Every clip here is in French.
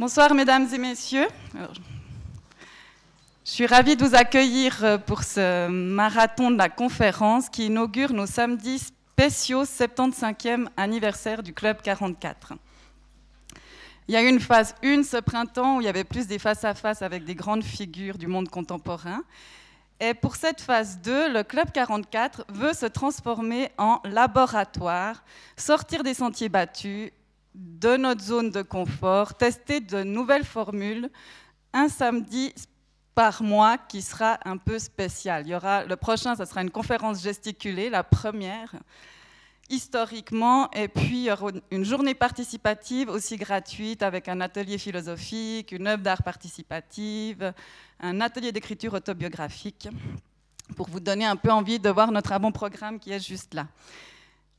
Bonsoir mesdames et messieurs. je suis ravie de vous accueillir euh, pour ce marathon de la conférence qui inaugure nos samedis spéciaux 75e anniversaire du Club 44. Il y a eu une phase 1 ce printemps où il y avait plus des face-à-face avec des grandes figures du monde contemporain. Et pour cette phase 2, le Club 44 veut se transformer en laboratoire, sortir des sentiers battus de notre zone de confort, tester de nouvelles formules, un samedi par mois qui sera un peu spécial. Il y aura, le prochain, ce sera une conférence gesticulée, la première, historiquement, et puis il y aura une journée participative aussi gratuite avec un atelier philosophique, une œuvre d'art participative, un atelier d'écriture autobiographique, pour vous donner un peu envie de voir notre avant-programme qui est juste là.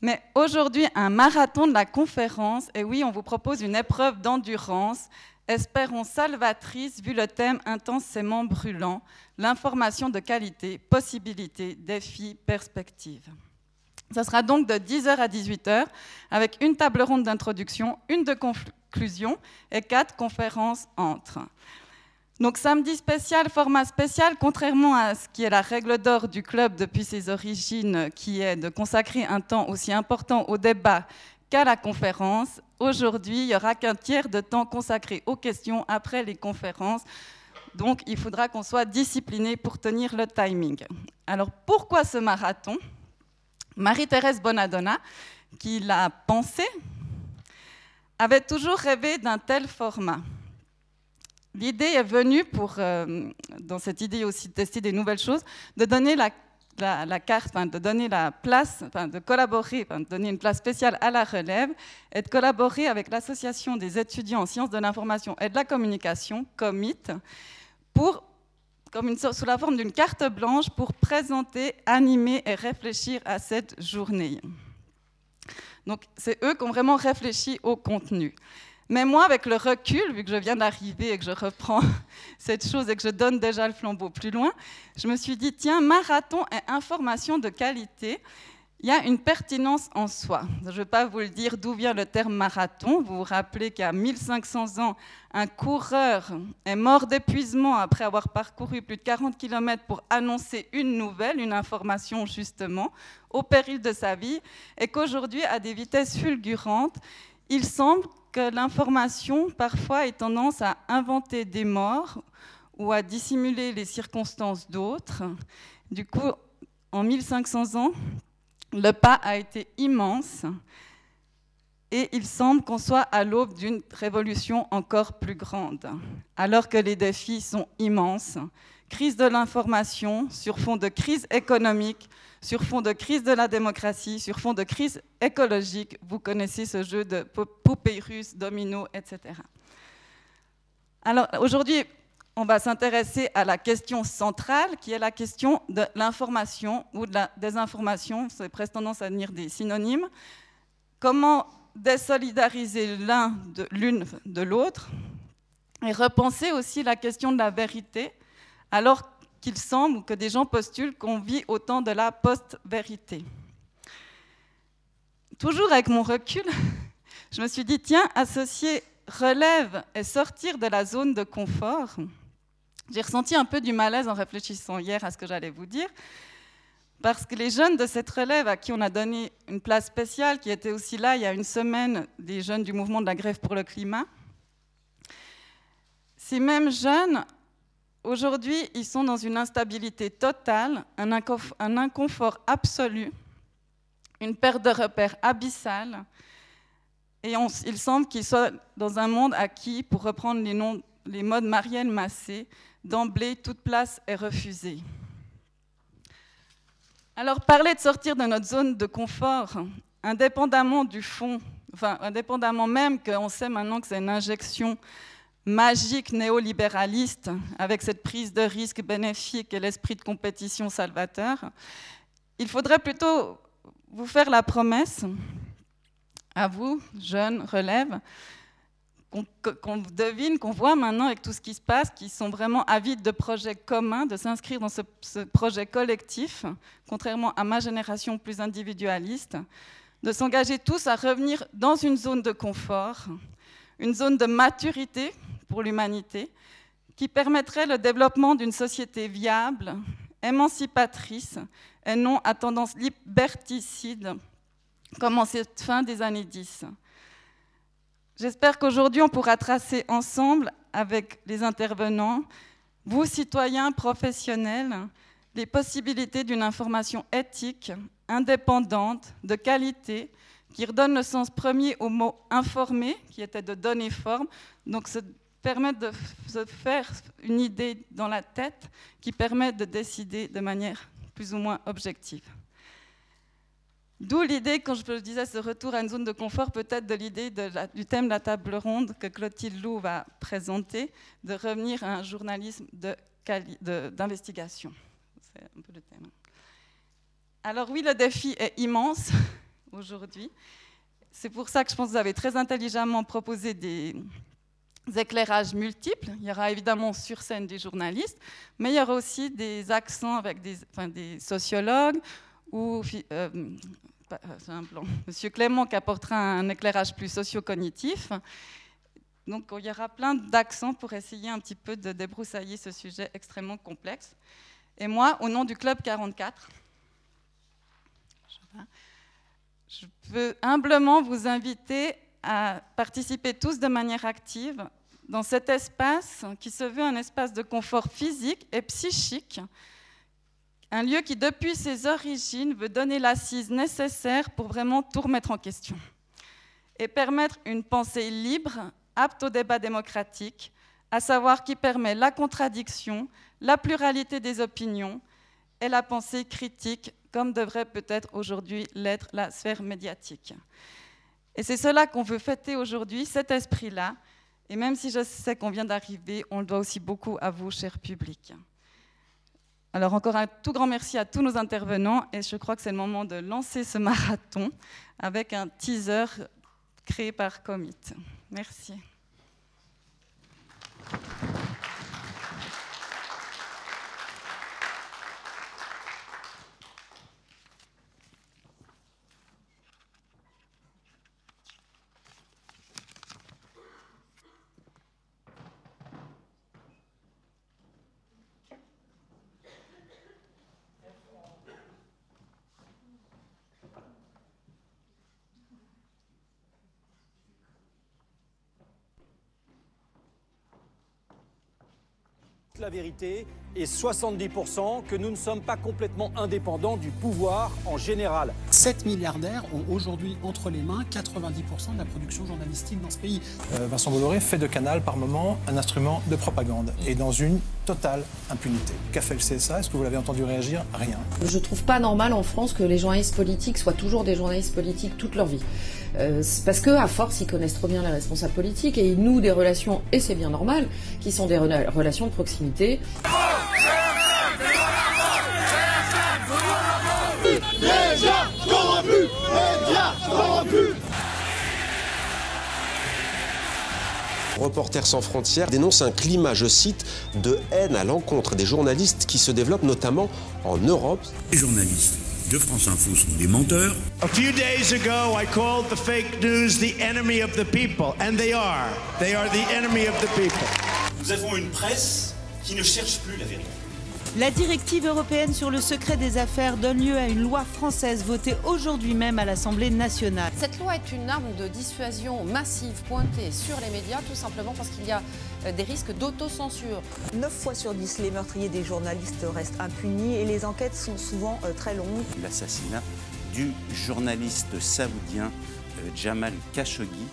Mais aujourd'hui, un marathon de la conférence, et oui, on vous propose une épreuve d'endurance, espérons salvatrice, vu le thème intensément brûlant, l'information de qualité, possibilités, défis, perspectives. Ce sera donc de 10h à 18h, avec une table ronde d'introduction, une de conclusion et quatre conférences entre. Donc samedi spécial, format spécial, contrairement à ce qui est la règle d'or du club depuis ses origines, qui est de consacrer un temps aussi important au débat qu'à la conférence, aujourd'hui, il n'y aura qu'un tiers de temps consacré aux questions après les conférences. Donc il faudra qu'on soit discipliné pour tenir le timing. Alors pourquoi ce marathon? Marie-Thérèse Bonadonna, qui l'a pensé, avait toujours rêvé d'un tel format. L'idée est venue pour, euh, dans cette idée aussi de tester des nouvelles choses, de donner la, carte, de donner la place, de collaborer, de donner une place spéciale à la relève et de collaborer avec l'association des étudiants en sciences de l'information et de la communication, COMIT, pour, comme sous la forme d'une carte blanche pour présenter, animer et réfléchir à cette journée. Donc c'est eux qui ont vraiment réfléchi au contenu. Mais moi, avec le recul, vu que je viens d'arriver et que je reprends cette chose et que je donne déjà le flambeau plus loin, je me suis dit, tiens, marathon et information de qualité, il y a une pertinence en soi. Je ne vais pas vous le dire d'où vient le terme marathon. Vous vous rappelez qu'à 1500 ans, un coureur est mort d'épuisement après avoir parcouru plus de 40 km pour annoncer une nouvelle, une information justement, au péril de sa vie, et qu'aujourd'hui, à des vitesses fulgurantes, il semble que l'information parfois ait tendance à inventer des morts ou à dissimuler les circonstances d'autres. Du coup, en 1500 ans, le pas a été immense et il semble qu'on soit à l'aube d'une révolution encore plus grande, alors que les défis sont immenses. Crise de l'information sur fond de crise économique, sur fond de crise de la démocratie, sur fond de crise écologique. Vous connaissez ce jeu de poupées russes, domino, etc. Alors aujourd'hui, on va s'intéresser à la question centrale, qui est la question de l'information ou de la désinformation. C'est presque tendance à venir des synonymes. Comment désolidariser l'un l'une de l'autre et repenser aussi la question de la vérité, alors qu'il semble que des gens postulent qu'on vit au temps de la post-vérité. Toujours avec mon recul, je me suis dit, tiens, associer relève et sortir de la zone de confort. J'ai ressenti un peu du malaise en réfléchissant hier à ce que j'allais vous dire, parce que les jeunes de cette relève à qui on a donné une place spéciale, qui étaient aussi là il y a une semaine, des jeunes du mouvement de la grève pour le climat, ces mêmes jeunes Aujourd'hui, ils sont dans une instabilité totale, un, inconfort absolu, une perte de repères abyssale, et il semble qu'ils soient dans un monde à qui, pour reprendre les, noms, les mots de Marielle Massé, d'emblée, toute place est refusée. Alors, parler de sortir de notre zone de confort, indépendamment du fond, enfin, indépendamment même qu'on sait maintenant que c'est une injection magique néolibéraliste, avec cette prise de risque bénéfique et l'esprit de compétition salvateur, il faudrait plutôt vous faire la promesse, à vous, jeunes, relèves, qu'on devine, qu'on voit maintenant avec tout ce qui se passe, qui sont vraiment avides de projets communs, de s'inscrire dans ce, ce, projet collectif, contrairement à ma génération plus individualiste, de s'engager tous à revenir dans une zone de confort, une zone de maturité pour l'humanité, qui permettrait le développement d'une société viable, émancipatrice et non à tendance liberticide, comme en cette fin des années 10. J'espère qu'aujourd'hui, on pourra tracer ensemble, avec les intervenants, vous, citoyens professionnels, les possibilités d'une information éthique, indépendante, de qualité, qui redonne le sens premier au mot informer, qui était de donner forme, donc se permettre de se faire une idée dans la tête qui permet de décider de manière plus ou moins objective. D'où l'idée, quand je disais ce retour à une zone de confort, peut-être de l'idée du thème de la table ronde que Clotilde Lou va présenter, de revenir à un journalisme d'investigation. C'est un peu le thème. Alors oui, le défi est immense aujourd'hui. C'est pour ça que je pense que vous avez très intelligemment proposé des, éclairages multiples. Il y aura évidemment sur scène des journalistes, mais il y aura aussi des accents avec des, des sociologues ou euh, plan. Monsieur Clément qui apportera un éclairage plus socio-cognitif. Donc il y aura plein d'accents pour essayer un petit peu de débroussailler ce sujet extrêmement complexe. Et moi, au nom du Club 44, je veux humblement vous inviter à participer tous de manière active dans cet espace qui se veut un espace de confort physique et psychique un lieu qui, depuis ses origines, veut donner l'assise nécessaire pour vraiment tout remettre en question et permettre une pensée libre, apte au débat démocratique, à savoir qui permet la contradiction, la pluralité des opinions et la pensée critique, comme devrait peut-être aujourd'hui l'être la sphère médiatique. Et c'est cela qu'on veut fêter aujourd'hui, cet esprit-là. Et même si je sais qu'on vient d'arriver, on le doit aussi beaucoup à vous, cher public. Alors encore un tout grand merci à tous nos intervenants et je crois que c'est le moment de lancer ce marathon avec un teaser créé par Commit. Merci. La vérité et 70% que nous ne sommes pas complètement indépendants du pouvoir en général. 7 milliardaires ont aujourd'hui entre les mains 90% de la production journalistique dans ce pays. Euh, Vincent Bolloré fait de Canal par moment un instrument de propagande et dans une totale impunité. Qu'a fait le CSA Est-ce que vous l'avez entendu réagir? Rien. Je trouve pas normal en France que les journalistes politiques soient toujours des journalistes politiques toute leur vie. Euh, parce que à force, ils connaissent trop bien les responsables politiques et ils nouent des relations, et c'est bien normal, qui sont des relations de proximité. Reporters sans frontières dénonce un climat, je cite, de haine à l'encontre des journalistes qui se développe notamment en Europe. Les journalistes de France Info sont des menteurs. A few days ago, I called the fake news the enemy of the people, and they are. They are the enemy of the people. Nous avons une presse qui ne cherche plus la vérité. La directive européenne sur le secret des affaires donne lieu à une loi française votée aujourd'hui même à l'Assemblée nationale. Cette loi est une arme de dissuasion massive pointée sur les médias, tout simplement parce qu'il y a euh, des risques d'autocensure. 9 fois sur 10, les meurtriers des journalistes restent impunis et les enquêtes sont souvent euh, très longues. L'assassinat du journaliste saoudien euh, Jamal Khashoggi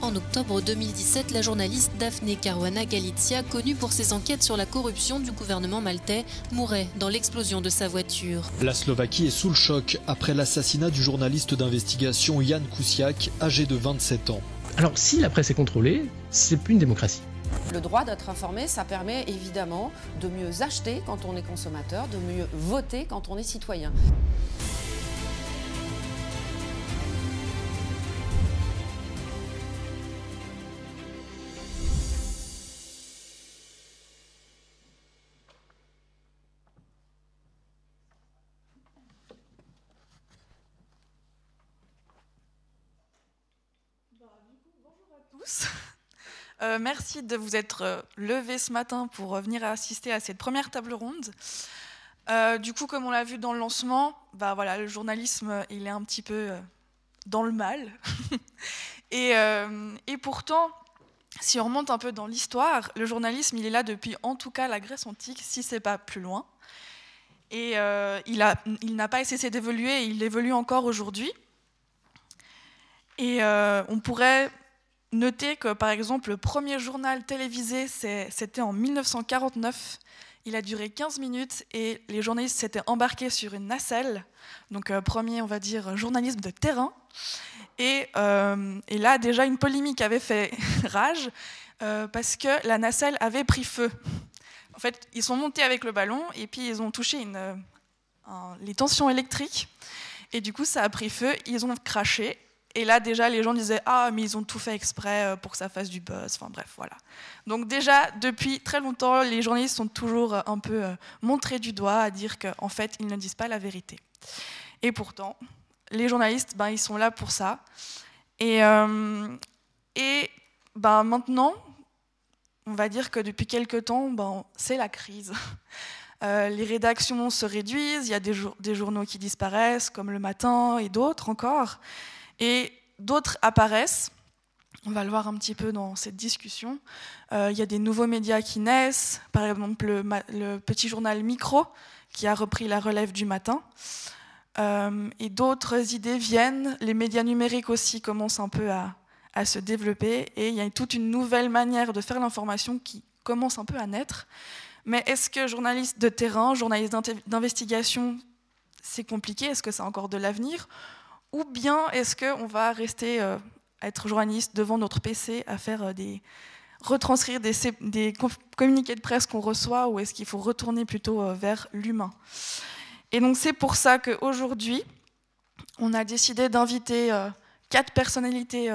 en octobre 2017, la journaliste Daphne Caruana Galizia, connue pour ses enquêtes sur la corruption du gouvernement maltais, mourait dans l'explosion de sa voiture. La Slovaquie est sous le choc après l'assassinat du journaliste d'investigation Jan Kuciak, âgé de 27 ans. Alors si la presse est contrôlée, c'est plus une démocratie. Le droit d'être informé, ça permet évidemment de mieux acheter quand on est consommateur, de mieux voter quand on est citoyen. Euh, merci de vous être euh, levés ce matin pour euh, venir assister à cette première table ronde. Du coup, comme on l'a vu dans le lancement, bah, voilà, le journalisme, il est un petit peu dans le mal. et, pourtant, si on remonte un peu dans l'histoire, le journalisme, il est là depuis en tout cas la Grèce antique, si c'est pas plus loin. Et il, n'a pas cessé d'évoluer, il évolue encore aujourd'hui. Et on pourrait Notez que, par exemple, le premier journal télévisé, c'était en 1949. Il a duré 15 minutes et les journalistes s'étaient embarqués sur une nacelle. Donc, euh, premier, on va dire, journalisme de terrain. Et, euh, là, déjà, une polémique avait fait rage euh, parce que la nacelle avait pris feu. En fait, ils sont montés avec le ballon et puis ils ont touché une, les tensions électriques. Et du coup, ça a pris feu, ils ont craché et là, déjà, les gens disaient Ah, mais ils ont tout fait exprès euh, pour que ça fasse du buzz. Enfin, bref, voilà. Donc, déjà, depuis très longtemps, les journalistes sont toujours euh, un peu euh, montrés du doigt à dire qu'en fait, ils ne disent pas la vérité. Et pourtant, les journalistes, ben, ils sont là pour ça. Et, et ben, maintenant, on va dire que depuis quelques temps, ben, c'est la crise. les rédactions se réduisent, il y a des, des journaux qui disparaissent, comme Le Matin et d'autres encore. Et d'autres apparaissent. On va le voir un petit peu dans cette discussion. Euh, il y a des nouveaux médias qui naissent, par exemple le, petit journal Micro, qui a repris la relève du matin. Euh, et d'autres idées viennent. Les médias numériques aussi commencent un peu à, à, se développer. Et il y a toute une nouvelle manière de faire l'information qui commence un peu à naître. Mais est-ce que journaliste de terrain, journaliste d'investigation, c'est compliqué? Est-ce que c'est encore de l'avenir? Ou bien est-ce qu'on va rester euh, être journaliste devant notre PC à faire euh, des retranscrire des, communiqués de presse qu'on reçoit ou est-ce qu'il faut retourner plutôt euh, vers l'humain? Et donc c'est pour ça qu'aujourd'hui, on a décidé d'inviter quatre personnalités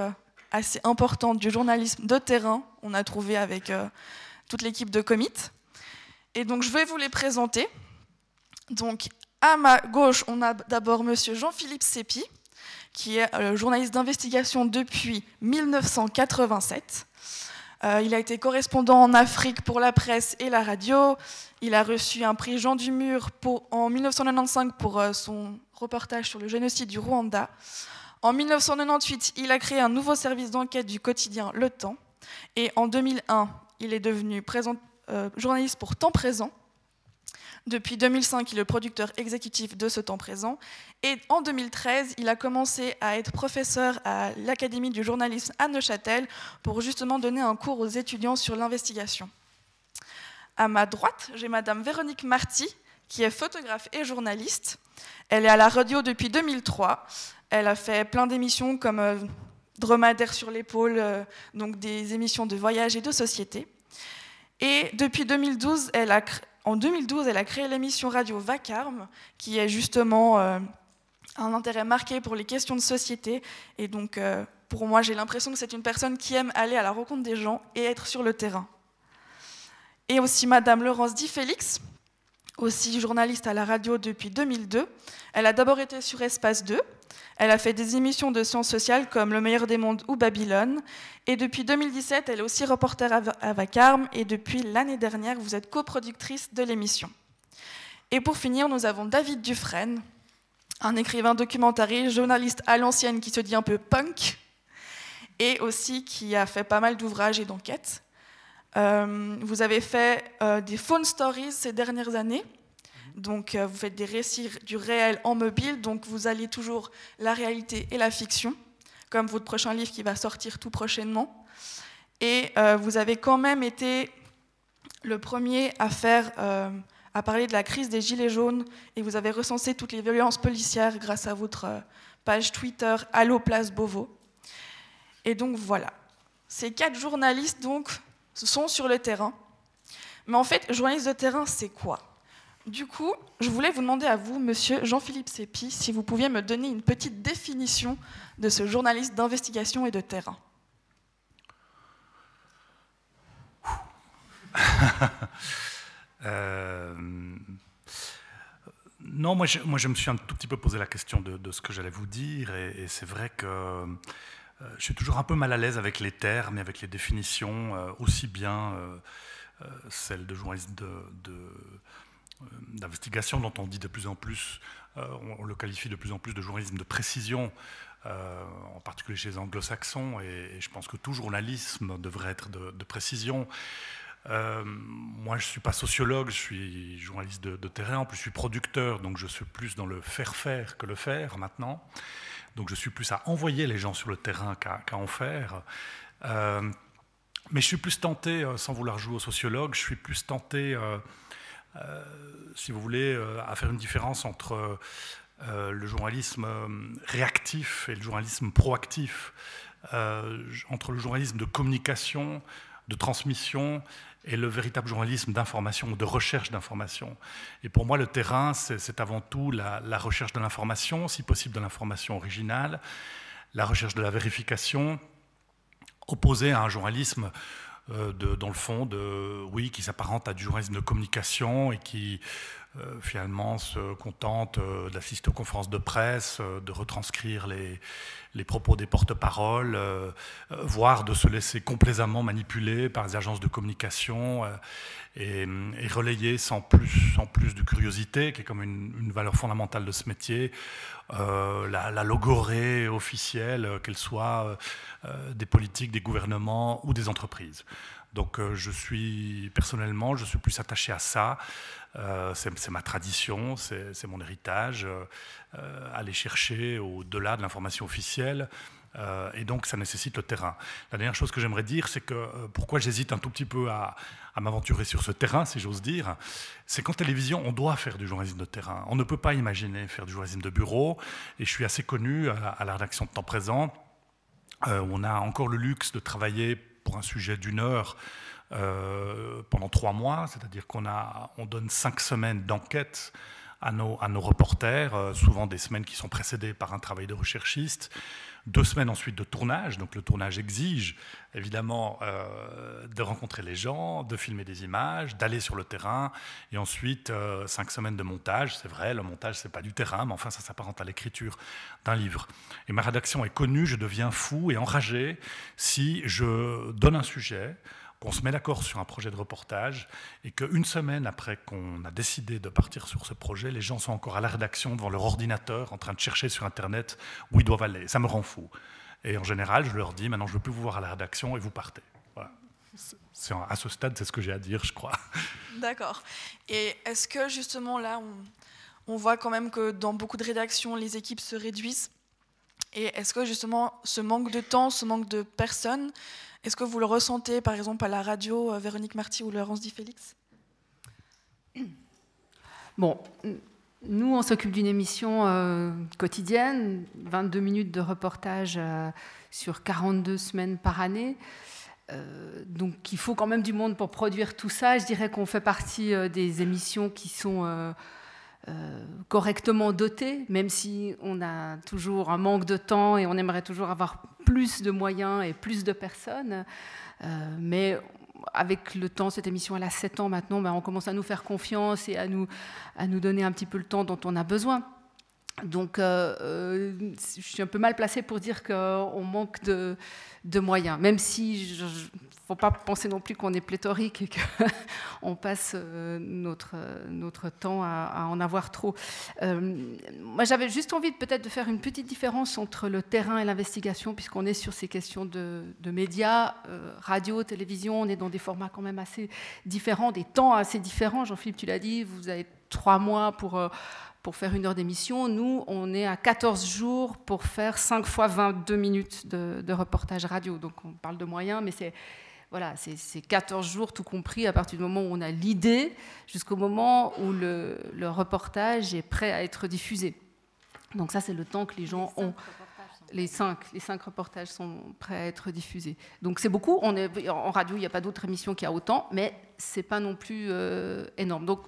assez importantes du journalisme de terrain. On a trouvé avec toute l'équipe de Commit. Et donc je vais vous les présenter. Donc à ma gauche, on a d'abord monsieur Jean-Philippe Sépi, qui est euh, journaliste d'investigation depuis 1987. Euh, il a été correspondant en Afrique pour la presse et la radio. Il a reçu un prix Jean Dumur pour, en 1995 pour euh, son reportage sur le génocide du Rwanda. En 1998, il a créé un nouveau service d'enquête du quotidien Le Temps. Et en 2001, il est devenu journaliste pour Temps Présent, depuis 2005, il est le producteur exécutif de ce temps présent. Et en 2013, il a commencé à être professeur à l'Académie du journalisme à Neuchâtel pour justement donner un cours aux étudiants sur l'investigation. À ma droite, j'ai Madame Véronique Marty, qui est photographe et journaliste. Elle est à la radio depuis 2003. Elle a fait plein d'émissions comme euh, Dromadaire sur l'épaule, euh, donc des émissions de voyage et de société. Et depuis 2012, elle a en 2012, elle a créé l'émission radio Vacarme, qui est justement euh, un intérêt marqué pour les questions de société. Et donc, euh, pour moi, j'ai l'impression que c'est une personne qui aime aller à la rencontre des gens et être sur le terrain. Et aussi Madame Laurence Di Félix, aussi journaliste à la radio depuis 2002. Elle a d'abord été sur Espace 2. Elle a fait des émissions de sciences sociales comme Le meilleur des mondes ou Babylone. Et depuis 2017, elle est aussi reporter à Vacarme. Et depuis l'année dernière, vous êtes coproductrice de l'émission. Et pour finir, nous avons David Dufresne, un écrivain documentariste, journaliste à l'ancienne qui se dit un peu punk, et aussi qui a fait pas mal d'ouvrages et d'enquêtes. Euh, vous avez fait euh, des phone stories ces dernières années. Donc, euh, vous faites des récits du réel en mobile. Donc, vous alliez toujours la réalité et la fiction, comme votre prochain livre qui va sortir tout prochainement. Et vous avez quand même été le premier à faire, à parler de la crise des gilets jaunes. Et vous avez recensé toutes les violences policières grâce à votre page Twitter Allo Place Beauvau. Et donc voilà. Ces quatre journalistes donc sont sur le terrain. Mais en fait, journaliste de terrain, c'est quoi? Du coup, je voulais vous demander à vous, monsieur Jean-Philippe Sépi, si vous pouviez me donner une petite définition de ce journaliste d'investigation et de terrain. Euh, non, moi je, me suis un tout petit peu posé la question de, ce que j'allais vous dire, et, c'est vrai que je suis toujours un peu mal à l'aise avec les termes et avec les définitions, aussi bien celles de journalisme d'investigation dont on dit de plus en plus, on, le qualifie de plus en plus de journalisme de précision, en particulier chez les anglo-saxons, et, je pense que tout journalisme devrait être de précision. Euh, moi, je ne suis pas sociologue, je suis journaliste de, terrain, en plus je suis producteur, donc je suis plus dans le faire-faire que le faire maintenant. Donc je suis plus à envoyer les gens sur le terrain qu'à en faire. Euh, mais je suis plus tenté, euh, sans vouloir jouer au sociologue, je suis plus tenté, si vous voulez, à faire une différence entre le journalisme réactif et le journalisme proactif, entre le journalisme de communication, de transmission et le véritable journalisme d'information, de recherche d'information. Et pour moi, le terrain, c'est avant tout la, recherche de l'information, si possible de l'information originale, la recherche de la vérification, opposée à un journalisme euh, de, dans le fond, de, oui, qui s'apparente à du journalisme de communication et qui euh, finalement se contente euh, d'assister aux conférences de presse, de retranscrire les, les propos des porte-paroles, euh, euh, voire de se laisser complaisamment manipuler par les agences de communication euh, et, relayer sans plus, sans plus de curiosité, qui est comme une, valeur fondamentale de ce métier, la, logorée officielle, qu'elle soit des politiques, des gouvernements ou des entreprises. Donc je suis personnellement, je suis plus attaché à ça. C'est ma tradition, c'est mon héritage. Euh, aller chercher au-delà de l'information officielle. Euh, et donc, ça nécessite le terrain. La dernière chose que j'aimerais dire, c'est que euh, pourquoi j'hésite un tout petit peu à, m'aventurer sur ce terrain, si j'ose dire, c'est qu'en télévision, on doit faire du journalisme de terrain. On ne peut pas imaginer faire du journalisme de bureau. Et je suis assez connu à, la rédaction de temps présent. on a encore le luxe de travailler pour un sujet d'une heure pendant trois mois, c'est-à-dire qu'on on donne cinq semaines d'enquête à nos, reporters, euh, souvent des semaines qui sont précédées par un travail de recherchiste, deux semaines ensuite de tournage. Donc le tournage exige évidemment euh, de rencontrer les gens, de filmer des images, d'aller sur le terrain, et ensuite euh, cinq semaines de montage. C'est vrai, le montage c'est pas du terrain, mais enfin ça s'apparente à l'écriture d'un livre. Et ma rédaction est connue, je deviens fou et enragé si je donne un sujet qu'on se met d'accord sur un projet de reportage et qu'une semaine après qu'on a décidé de partir sur ce projet, les gens sont encore à la rédaction devant leur ordinateur en train de chercher sur Internet où ils doivent aller. Ça me rend fou. Et en général, je leur dis maintenant, je ne veux plus vous voir à la rédaction et vous partez. Voilà. À ce stade, c'est ce que j'ai à dire, je crois. D'accord. Et est-ce que justement là, on voit quand même que dans beaucoup de rédactions, les équipes se réduisent? Et est-ce que justement ce manque de temps, ce manque de personnes, est-ce que vous le ressentez, par exemple, à la radio, euh, Véronique Marty ou Laurence Di Félix Bon, nous, on s'occupe d'une émission euh, quotidienne, 22 minutes de reportage euh, sur 42 semaines par année. donc il faut quand même du monde pour produire tout ça. Je dirais qu'on fait partie des émissions qui sont correctement dotées, même si on a toujours un manque de temps et on aimerait toujours avoir plus de moyens et plus de personnes. Euh, mais avec le temps, cette émission elle a 7 ans maintenant, ben, on commence à nous faire confiance et à nous, à nous donner un petit peu le temps dont on a besoin. Donc, euh, euh, je suis un peu mal placée pour dire qu'on manque de, de, moyens, même si je, faut pas penser non plus qu'on est pléthorique et qu'on passe euh, notre, notre temps à, en avoir trop. Euh, moi, j'avais juste envie peut-être de faire une petite différence entre le terrain et l'investigation, puisqu'on est sur ces questions de, médias, euh, radio, télévision, on est dans des formats quand même assez différents, des temps assez différents. Jean-Philippe, tu l'as dit, vous avez trois mois pour pour faire une heure d'émission. Nous, on est à 14 jours pour faire 5 fois 22 minutes de reportage radio. Donc on parle de moyens, mais c'est voilà, c'est 14 jours tout compris à partir du moment où on a l'idée jusqu'au moment où le, reportage est prêt à être diffusé. Donc ça, c'est le temps que les gens ont. Les cinq, les cinq reportages sont prêts à être diffusés. Donc c'est beaucoup. On est, en radio, il n'y a pas d'autre émission qui a autant, mais c'est pas non plus énorme. Donc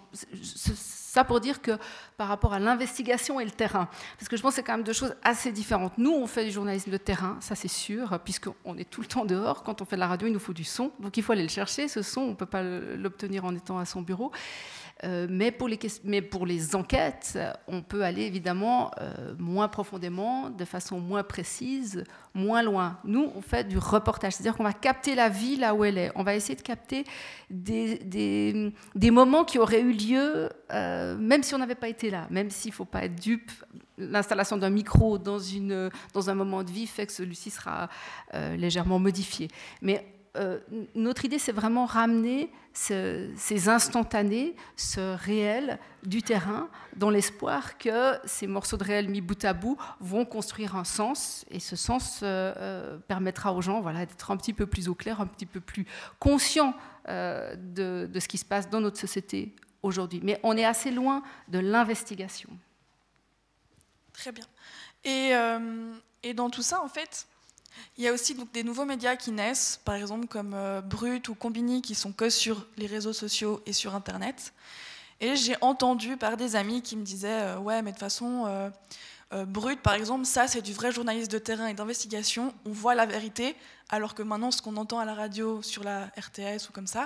ça pour dire que par rapport à l'investigation et le terrain, parce que je pense que c'est quand même deux choses assez différentes. Nous, on fait du journalisme de terrain, ça c'est sûr, puisqu'on est tout le temps dehors. Quand on fait de la radio, il nous faut du son, donc il faut aller le chercher. Ce son, on ne peut pas l'obtenir en étant à son bureau. Euh, mais, pour les, enquêtes, on peut aller évidemment euh, moins profondément, de façon moins précise, moins loin. Nous, on fait du reportage, c'est-à-dire qu'on va capter la vie là où elle est. On va essayer de capter des, moments qui auraient eu lieu, euh, même si on n'avait pas été là, même s'il ne faut pas être dupe. L'installation d'un micro dans un moment de vie fait que celui-ci sera légèrement modifié. Mais euh, notre idée, c'est vraiment ramener ces instantanés, ce réel du terrain, dans l'espoir que ces morceaux de réel mis bout à bout vont construire un sens, et ce sens euh, euh, permettra aux gens voilà, d'être un petit peu plus au clair, un petit peu plus conscients de, ce qui se passe dans notre société aujourd'hui. Mais on est assez loin de l'investigation. Très bien. Et dans tout ça, en fait, il y a aussi donc, des nouveaux médias qui naissent, par exemple comme euh, Brut ou Combini, qui sont que sur les réseaux sociaux et sur Internet. Et j'ai entendu par des amis qui me disaient euh, Ouais, mais de toute façon, euh, Brut, par exemple, ça, c'est du vrai journaliste de terrain et d'investigation. On voit la vérité, alors que maintenant, ce qu'on entend à la radio, sur la RTS ou comme ça,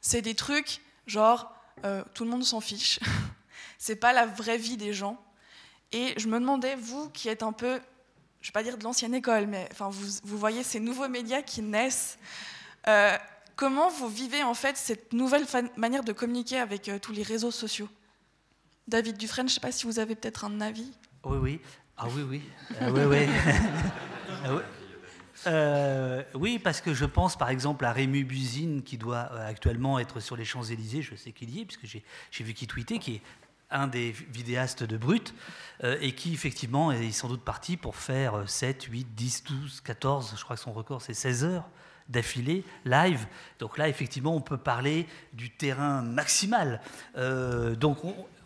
c'est des trucs genre tout le monde s'en fiche. c'est pas la vraie vie des gens. Et je me demandais, vous qui êtes un peu je ne vais pas dire de l'ancienne école, mais enfin, vous, vous, voyez ces nouveaux médias qui naissent. Euh, comment vous vivez en fait cette nouvelle manière de communiquer avec euh, tous les réseaux sociaux? David Dufresne, je ne sais pas si vous avez peut-être un avis. Oui, oui. Ah oui, oui. Ah, oui, oui. Oui. Euh, oui, parce que je pense par exemple à Rému Buzine qui doit actuellement être sur les Champs-Élysées, je sais qu'il y est, puisque j'ai vu qu'il tweetait, qui est un des vidéastes de Brut, euh, et qui effectivement est sans doute parti pour faire 7, 8, 10, 12, 14, je crois que son record c'est 16 heures d'affilée, live. Donc là, effectivement, on peut parler du terrain maximal. Euh, donc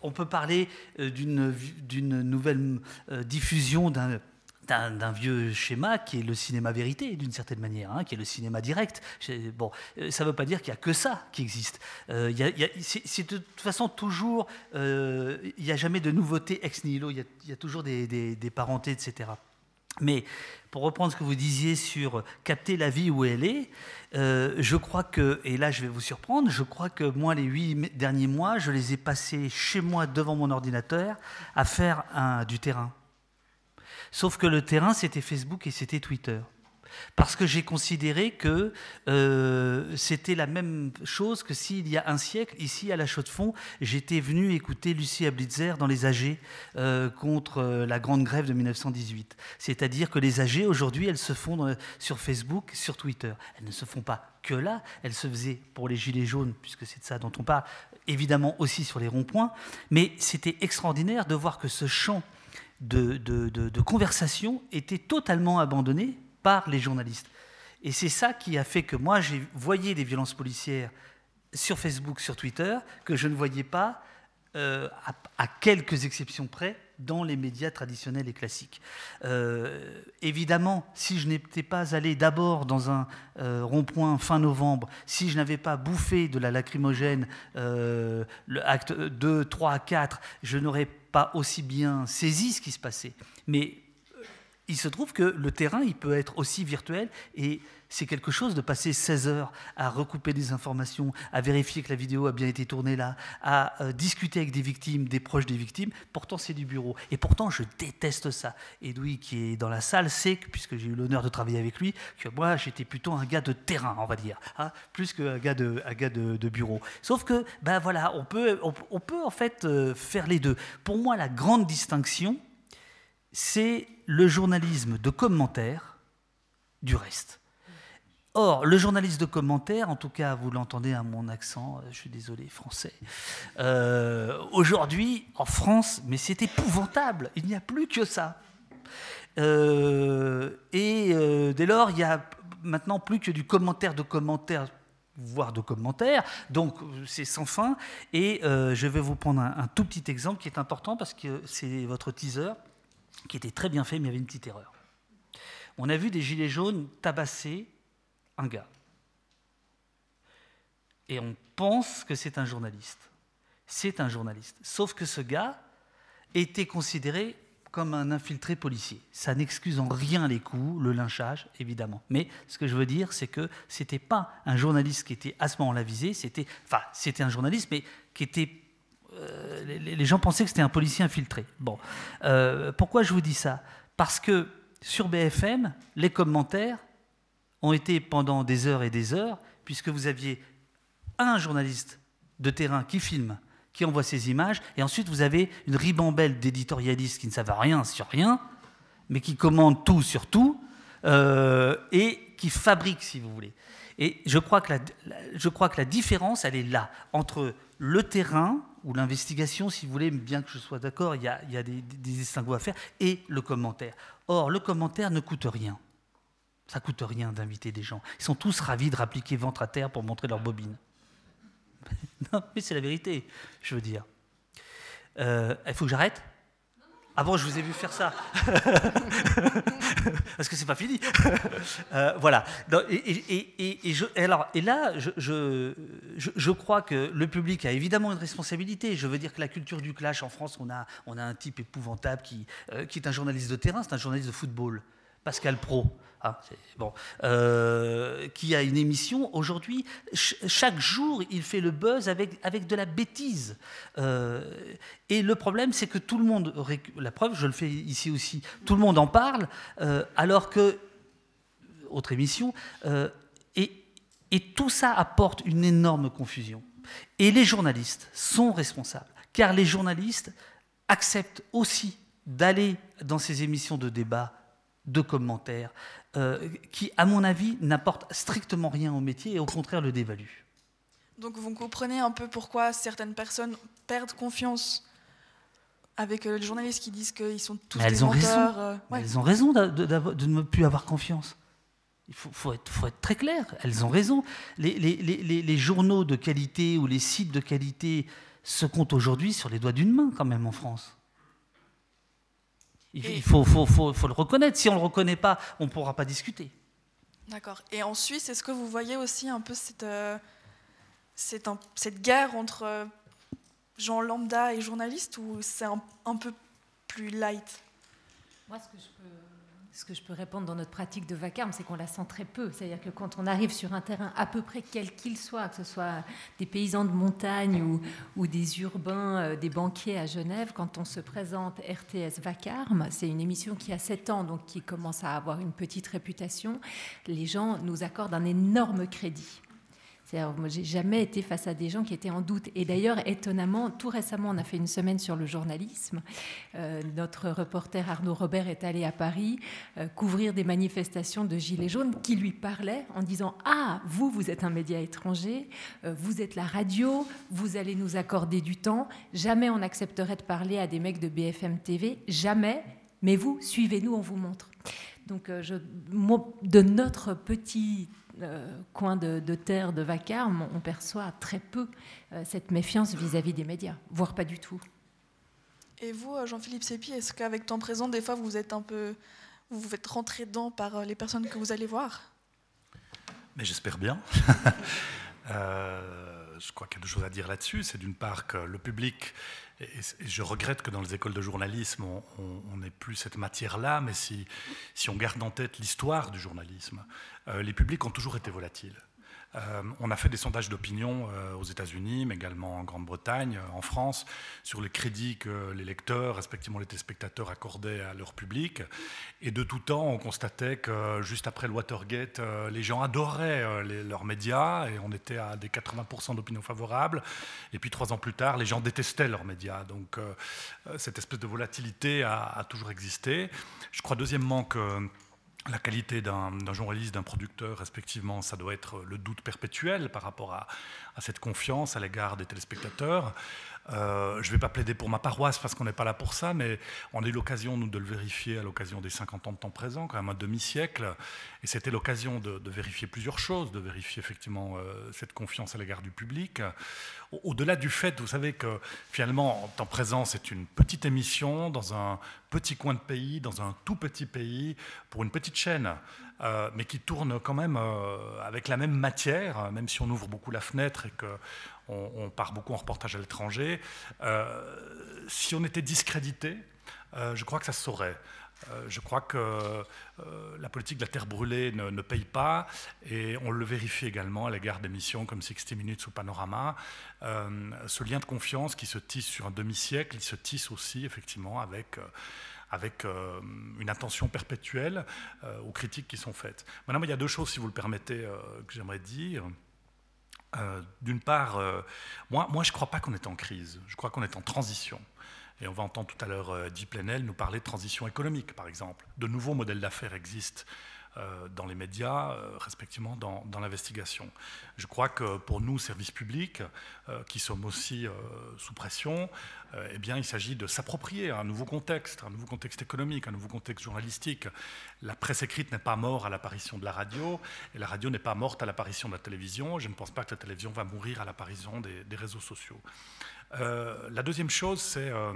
on, peut parler euh, d'une nouvelle diffusion d'un d'un vieux schéma qui est le cinéma vérité, d'une certaine manière, hein, qui est le cinéma direct. Bon, euh, ça ne veut pas dire qu'il n'y a que ça qui existe. Euh, c'est de toute façon toujours, euh, il n'y a jamais de nouveauté ex nihilo, il y, a toujours des, parentés, etc. Mais pour reprendre ce que vous disiez sur capter la vie où elle est, je crois que, et là je vais vous surprendre, je crois que moi les huit derniers mois, je les ai passés chez moi devant mon ordinateur à faire du terrain. Sauf que le terrain, c'était Facebook et c'était Twitter. Parce que j'ai considéré que euh, c'était la même chose que s'il y a un siècle, ici à la Chaux-de-Fonds, j'étais venu écouter Lucie Ablitzer dans les AG euh, contre euh, la grande grève de 1918. C'est-à-dire que les AG, aujourd'hui, elles se font sur Facebook, sur Twitter. Elles ne se font pas que là, elles se faisaient pour les gilets jaunes, puisque c'est de ça dont on parle, évidemment aussi sur les ronds-points. Mais c'était extraordinaire de voir que ce champ de, conversation était totalement abandonné par les journalistes. Et c'est ça qui a fait que moi, j'ai voyé des violences policières sur Facebook, sur Twitter, que je ne voyais pas, euh, à, quelques exceptions près, dans les médias traditionnels et classiques. Euh, évidemment, si je n'étais pas allé d'abord dans un euh, rond-point fin novembre, si je n'avais pas bouffé de la lacrymogène, le acte 2, 3, 4, je n'aurais pas aussi bien saisi ce qui se passait. Mais il se trouve que le terrain, il peut être aussi virtuel et c'est quelque chose de passer 16 heures à recouper des informations, à vérifier que la vidéo a bien été tournée là, à euh, discuter avec des victimes, des proches des victimes. Pourtant, c'est du bureau. Et pourtant, je déteste ça. Edoui, qui est dans la salle, sait, que, puisque j'ai eu l'honneur de travailler avec lui, que moi, j'étais plutôt un gars de terrain, on va dire, hein, plus qu'un gars, de, bureau. Sauf que, ben voilà, on peut, on, peut en fait euh, faire les deux. Pour moi, la grande distinction, c'est le journalisme de commentaire du reste. Or, le journaliste de commentaires, en tout cas, vous l'entendez à mon accent, euh, je suis désolé, français, euh, aujourd'hui, en France, mais c'est épouvantable, il n'y a plus que ça. Euh, et dès lors, il y a maintenant plus que du commentaire de commentaires voire de commentaires. Donc c'est sans fin. Et je vais vous prendre un, un, tout petit exemple qui est important parce que c'est votre teaser qui était très bien fait, mais il y avait une petite erreur. On a vu des gilets jaunes tabasser un gars. Et on pense que c'est un journaliste. C'est un journaliste. Sauf que ce gars était considéré comme un infiltré policier. Ça n'excuse en rien les coups, le lynchage, évidemment. Mais ce que je veux dire, c'est que c'était pas un journaliste qui était à ce moment-là visé, c'était, enfin, c'était un journaliste, mais qui était euh, les, gens pensaient que c'était un policier infiltré. Bon, euh, pourquoi je vous dis ça? Parce que sur BFM, les commentaires ont été pendant des heures et des heures, puisque vous aviez un journaliste de terrain qui filme, qui envoie ces images, et ensuite vous avez une ribambelle d'éditorialistes qui ne savent rien sur rien, mais qui commandent tout sur tout, euh, et qui fabriquent, si vous voulez. Et je crois, que la, je crois que la différence, elle est là, entre le terrain, ou l'investigation, si vous voulez, bien que je sois d'accord, il y a, des, des, à faire, et le commentaire. Or, le commentaire ne coûte rien. Ça coûte rien d'inviter des gens. Ils sont tous ravis de rappliquer ventre à terre pour montrer leur bobine. non, mais c'est la vérité, je veux dire. Euh, il faut que j'arrête? Ah bon, je vous ai vu faire ça. Parce que c'est pas fini. Euh, voilà. Et, et, je, là, je, crois que le public a évidemment une responsabilité. Je veux dire que la culture du clash en France, on a, on a un type épouvantable qui, euh, qui est un journaliste de terrain, c'est un journaliste de football. Pascal Pro, ah, euh, qui a une émission aujourd'hui. chaque jour, il fait le buzz avec, avec de la bêtise. Euh, et le problème, c'est que tout le monde, la preuve, je le fais ici aussi, tout le monde en parle, euh, alors que, autre émission, et, et tout ça apporte une énorme confusion. Et les journalistes sont responsables, car les journalistes acceptent aussi d'aller dans ces émissions de débat de commentaires, euh, qui, à mon avis, n'apportent strictement rien au métier et au contraire le dévaluent. Donc vous comprenez un peu pourquoi certaines personnes perdent confiance avec euh, les journalistes qui disent qu'ils sont tous elles des ont menteurs. Raison. Euh, ouais. Elles ont raison de, de, de, ne plus avoir confiance. Il faut, faut, être, faut, être, très clair. Elles ont raison. Les, les, les, les, journaux de qualité ou les sites de qualité se comptent aujourd'hui sur les doigts d'une main quand même en France. Il, faut, faut, faut, faut, le reconnaître. Si on ne le reconnaît pas, on ne pourra pas discuter. D'accord. Et en Suisse, est-ce que vous voyez aussi un peu cette, euh, cette, un, cette guerre entre euh, gens lambda et journalistes ou c'est un, un, peu plus light? Moi, ce que je peux ce que je peux répondre dans notre pratique de vacarme, c'est qu'on la sent très peu. C'est-à-dire que quand on arrive sur un terrain, à peu près quel qu'il soit, que ce soit des paysans de montagne ou, des urbains, euh, des banquiers à Genève, quand on se présente RTS Vacarme, c'est une émission qui a 7 ans, donc qui commence à avoir une petite réputation, les gens nous accordent un énorme crédit. Moi, j'ai jamais été face à des gens qui étaient en doute. Et d'ailleurs, étonnamment, tout récemment, on a fait une semaine sur le journalisme. Euh, notre reporter Arnaud Robert est allé à Paris euh, couvrir des manifestations de Gilets jaunes qui lui parlaient en disant Ah, vous, vous êtes un média étranger, euh, vous êtes la radio, vous allez nous accorder du temps. Jamais on accepterait de parler à des mecs de BFM TV, jamais. Mais vous, suivez-nous, on vous montre. Donc, je, de notre petit euh, coin de, de, terre de vacarme, on perçoit très peu euh, cette méfiance vis-à-vis -vis des médias, voire pas du tout. Et vous, euh, Jean-Philippe Sépi, est-ce qu'avec temps présent, des fois, vous êtes un peu, vous vous faites rentrer dedans par les personnes que vous allez voir? Mais j'espère bien. euh, je crois qu'il y a deux choses à dire là-dessus. C'est d'une part que le public et, je regrette que dans les écoles de journalisme, on n'ait plus cette matière-là, mais si, on garde en tête l'histoire du journalisme, euh, les publics ont toujours été volatiles. Euh, on a fait des sondages d'opinion euh, aux États-Unis, mais également en Grande-Bretagne, en France, sur les crédits que les lecteurs, respectivement les téléspectateurs, accordaient à leur public. Et de tout temps, on constatait que juste après le Watergate, les gens adoraient leurs médias et on était à des 80% d'opinion favorable. Et puis trois ans plus tard, les gens détestaient leurs médias. Donc cette espèce de volatilité a, a toujours existé. Je crois deuxièmement que la qualité d'un journaliste, d'un producteur, respectivement, ça doit être le doute perpétuel par rapport à, à cette confiance à l'égard des téléspectateurs. Euh, je ne vais pas plaider pour ma paroisse parce qu'on n'est pas là pour ça, mais on a eu l'occasion, nous, de le vérifier à l'occasion des 50 ans de temps présent, quand même un demi-siècle. Et c'était l'occasion de, vérifier plusieurs choses, de vérifier effectivement euh, cette confiance à l'égard du public. Au-delà du fait, vous savez que finalement, en temps présent, c'est une petite émission dans un petit coin de pays, dans un tout petit pays, pour une petite chaîne. mais qui tournent quand même avec la même matière, même si on ouvre beaucoup la fenêtre et qu'on on part beaucoup en reportage à l'étranger. si on était discrédité, je crois que ça se saurait. Euh, je crois que euh, la politique de la terre brûlée ne, paye pas et on le vérifie également à l'égard d'émissions comme 60 Minutes ou Panorama. Euh, ce lien de confiance qui se tisse sur un demi-siècle, il se tisse aussi effectivement avec avec une attention perpétuelle aux critiques qui sont faites. Maintenant, il y a deux choses, si vous le permettez, que j'aimerais dire. D'une part, moi, moi, je ne crois pas qu'on est en crise, je crois qu'on est en transition. Et on va entendre tout à l'heure euh, Guy Plenel nous parler de transition économique, par exemple. De nouveaux modèles d'affaires existent euh, dans les médias, euh, respectivement dans, l'investigation. Je crois que pour nous, services publics, qui sommes aussi sous pression, eh bien, il s'agit de s'approprier un nouveau contexte, un nouveau contexte économique, un nouveau contexte journalistique. La presse écrite n'est pas morte à l'apparition de la radio, et la radio n'est pas morte à l'apparition de la télévision. Je ne pense pas que la télévision va mourir à l'apparition des réseaux sociaux. Euh, la deuxième chose, c'est euh,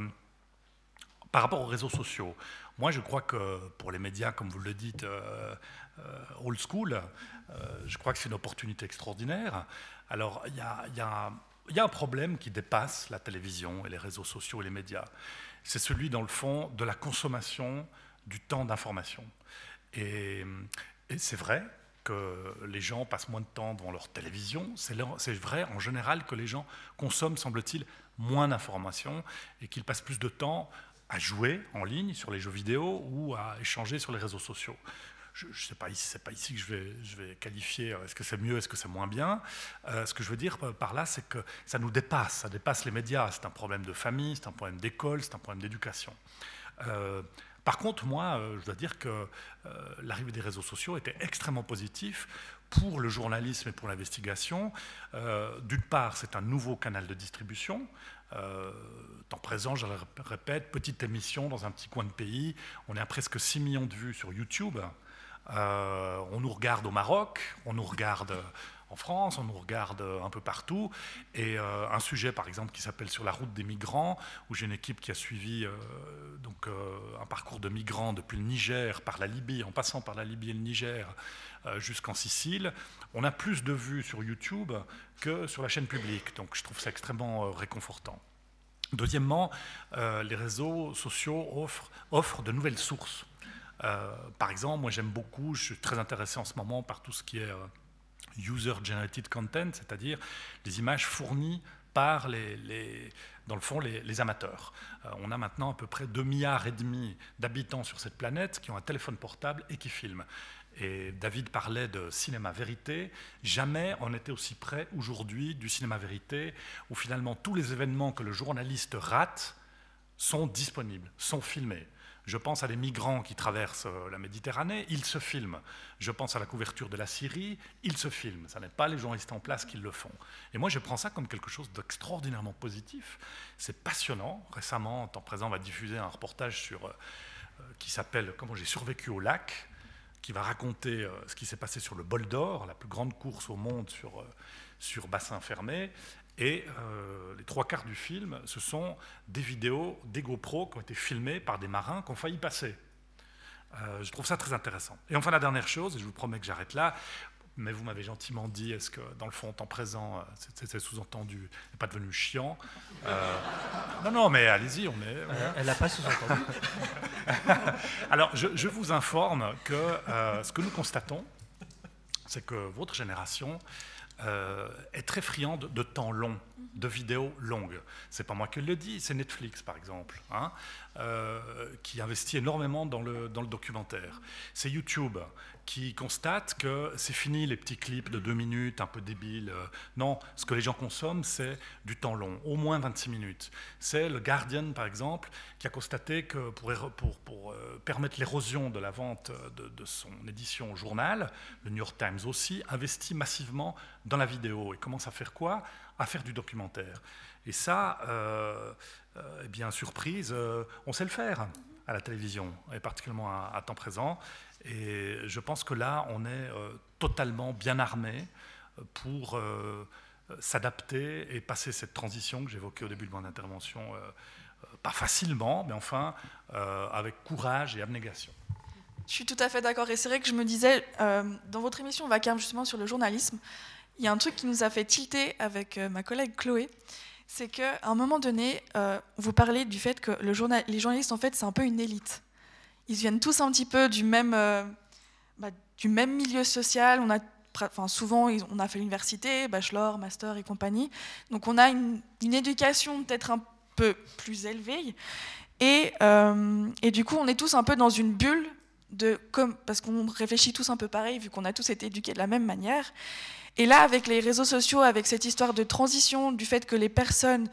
par rapport aux réseaux sociaux. Moi, je crois que pour les médias, comme vous le dites, euh, old school, je crois que c'est une opportunité extraordinaire. Alors, il y a, un problème qui dépasse la télévision et les réseaux sociaux et les médias. C'est celui, dans le fond, de la consommation du temps d'information. et c'est vrai que les gens passent moins de temps devant leur télévision. C'est vrai en général que les gens consomment, semble-t-il, moins d'informations et qu'ils passent plus de temps à jouer en ligne sur les jeux vidéo ou à échanger sur les réseaux sociaux. Je ne sais pas, c'est pas ici que je vais, qualifier euh, est-ce que c'est mieux, est-ce que c'est moins bien. Euh, ce que je veux dire par là, c'est que ça nous dépasse, ça dépasse les médias. C'est un problème de famille, c'est un problème d'école, c'est un problème d'éducation. Euh, par contre, moi, je dois dire que l'arrivée des réseaux sociaux était extrêmement positif pour le journalisme et pour l'investigation. D'une part, c'est un nouveau canal de distribution. Temps présent, je le répète, petite émission dans un petit coin de pays. On est à presque 6 millions de vues sur YouTube. on nous regarde au Maroc, on nous regarde en France, on nous regarde euh, un peu partout. Et euh, un sujet, par exemple, qui s'appelle Sur la route des migrants, où j'ai une équipe qui a suivi euh, donc, un parcours de migrants depuis le Niger, par la Libye, en passant par la Libye et le Niger, jusqu'en Sicile. On a plus de vues sur YouTube que sur la chaîne publique. Donc je trouve ça extrêmement réconfortant. Deuxièmement, les réseaux sociaux offrent, offrent de nouvelles sources. par exemple, moi j'aime beaucoup, je suis très intéressé en ce moment par tout ce qui est user-generated content, c'est-à-dire les images fournies par les, dans le fond les, amateurs. Euh, on a maintenant à peu près 2 milliards et demi d'habitants sur cette planète qui ont un téléphone portable et qui filment. Et David parlait de cinéma vérité. Jamais on était aussi près aujourd'hui du cinéma vérité, où finalement tous les événements que le journaliste rate sont disponibles, sont filmés. Je pense à des migrants qui traversent euh, la Méditerranée, ils se filment. Je pense à la couverture de la Syrie, ils se filment. Ce n'est pas les journalistes en place qui le font. Et moi, je prends ça comme quelque chose d'extraordinairement positif. C'est passionnant. Récemment, en temps présent, on va diffuser un reportage sur, euh, euh, qui s'appelle Comment j'ai survécu au lac qui va raconter ce qui s'est passé sur le Bol d'Or, la plus grande course au monde sur, sur bassin fermé. Et euh, les trois quarts du film, ce sont des vidéos des GoPro qui ont été filmées par des marins qui ont failli passer. Euh, je trouve ça très intéressant. Et enfin, la dernière chose, et je vous promets que j'arrête là, mais vous m'avez gentiment dit, est-ce que dans le fond, temps présent, euh, c'est sous-entendu, n'est pas devenu chiant Non, non, mais allez-y, on est. Elle n'a pas sous-entendu. Alors, je, vous informe que ce que nous constatons, c'est que votre génération euh, est très friande de temps long, de vidéos longues. C'est pas moi qui le dis, c'est Netflix par exemple, hein, euh, qui investit énormément dans le, dans le documentaire. C'est YouTube qui constate que c'est fini les petits clips de deux minutes, un peu débiles. Non, ce que les gens consomment, c'est du temps long, au moins 26 minutes. C'est le Guardian, par exemple, qui a constaté que pour, euh, permettre l'érosion de la vente de, de, son édition journal, le New York Times aussi, investit massivement dans la vidéo et commence à faire quoi? À faire du documentaire. Et ça, euh, euh, eh bien, surprise, on sait le faire à la télévision, et particulièrement à temps présent. Et je pense que là, on est euh, totalement bien armé euh, pour euh, s'adapter et passer cette transition que j'évoquais au début de mon intervention, pas facilement, mais enfin avec courage et abnégation. Je suis tout à fait d'accord. Et c'est vrai que je me disais, dans votre émission Vacarme, justement, sur le journalisme, il y a un truc qui nous a fait tilter avec ma collègue Chloé. C'est qu'à un moment donné, euh, vous parlez du fait que les journalistes, en fait, c'est un peu une élite. Ils viennent tous un petit peu du même, bah, du même milieu social. On a, enfin, souvent, on a fait l'université, bachelor, master et compagnie. Donc, on a une, une éducation peut-être un peu plus élevée. Et, et, du coup, on est tous un peu dans une bulle de comme parce qu'on réfléchit tous un peu pareil vu qu'on a tous été éduqués de la même manière. Et là, avec les réseaux sociaux, avec cette histoire de transition, du fait que les personnes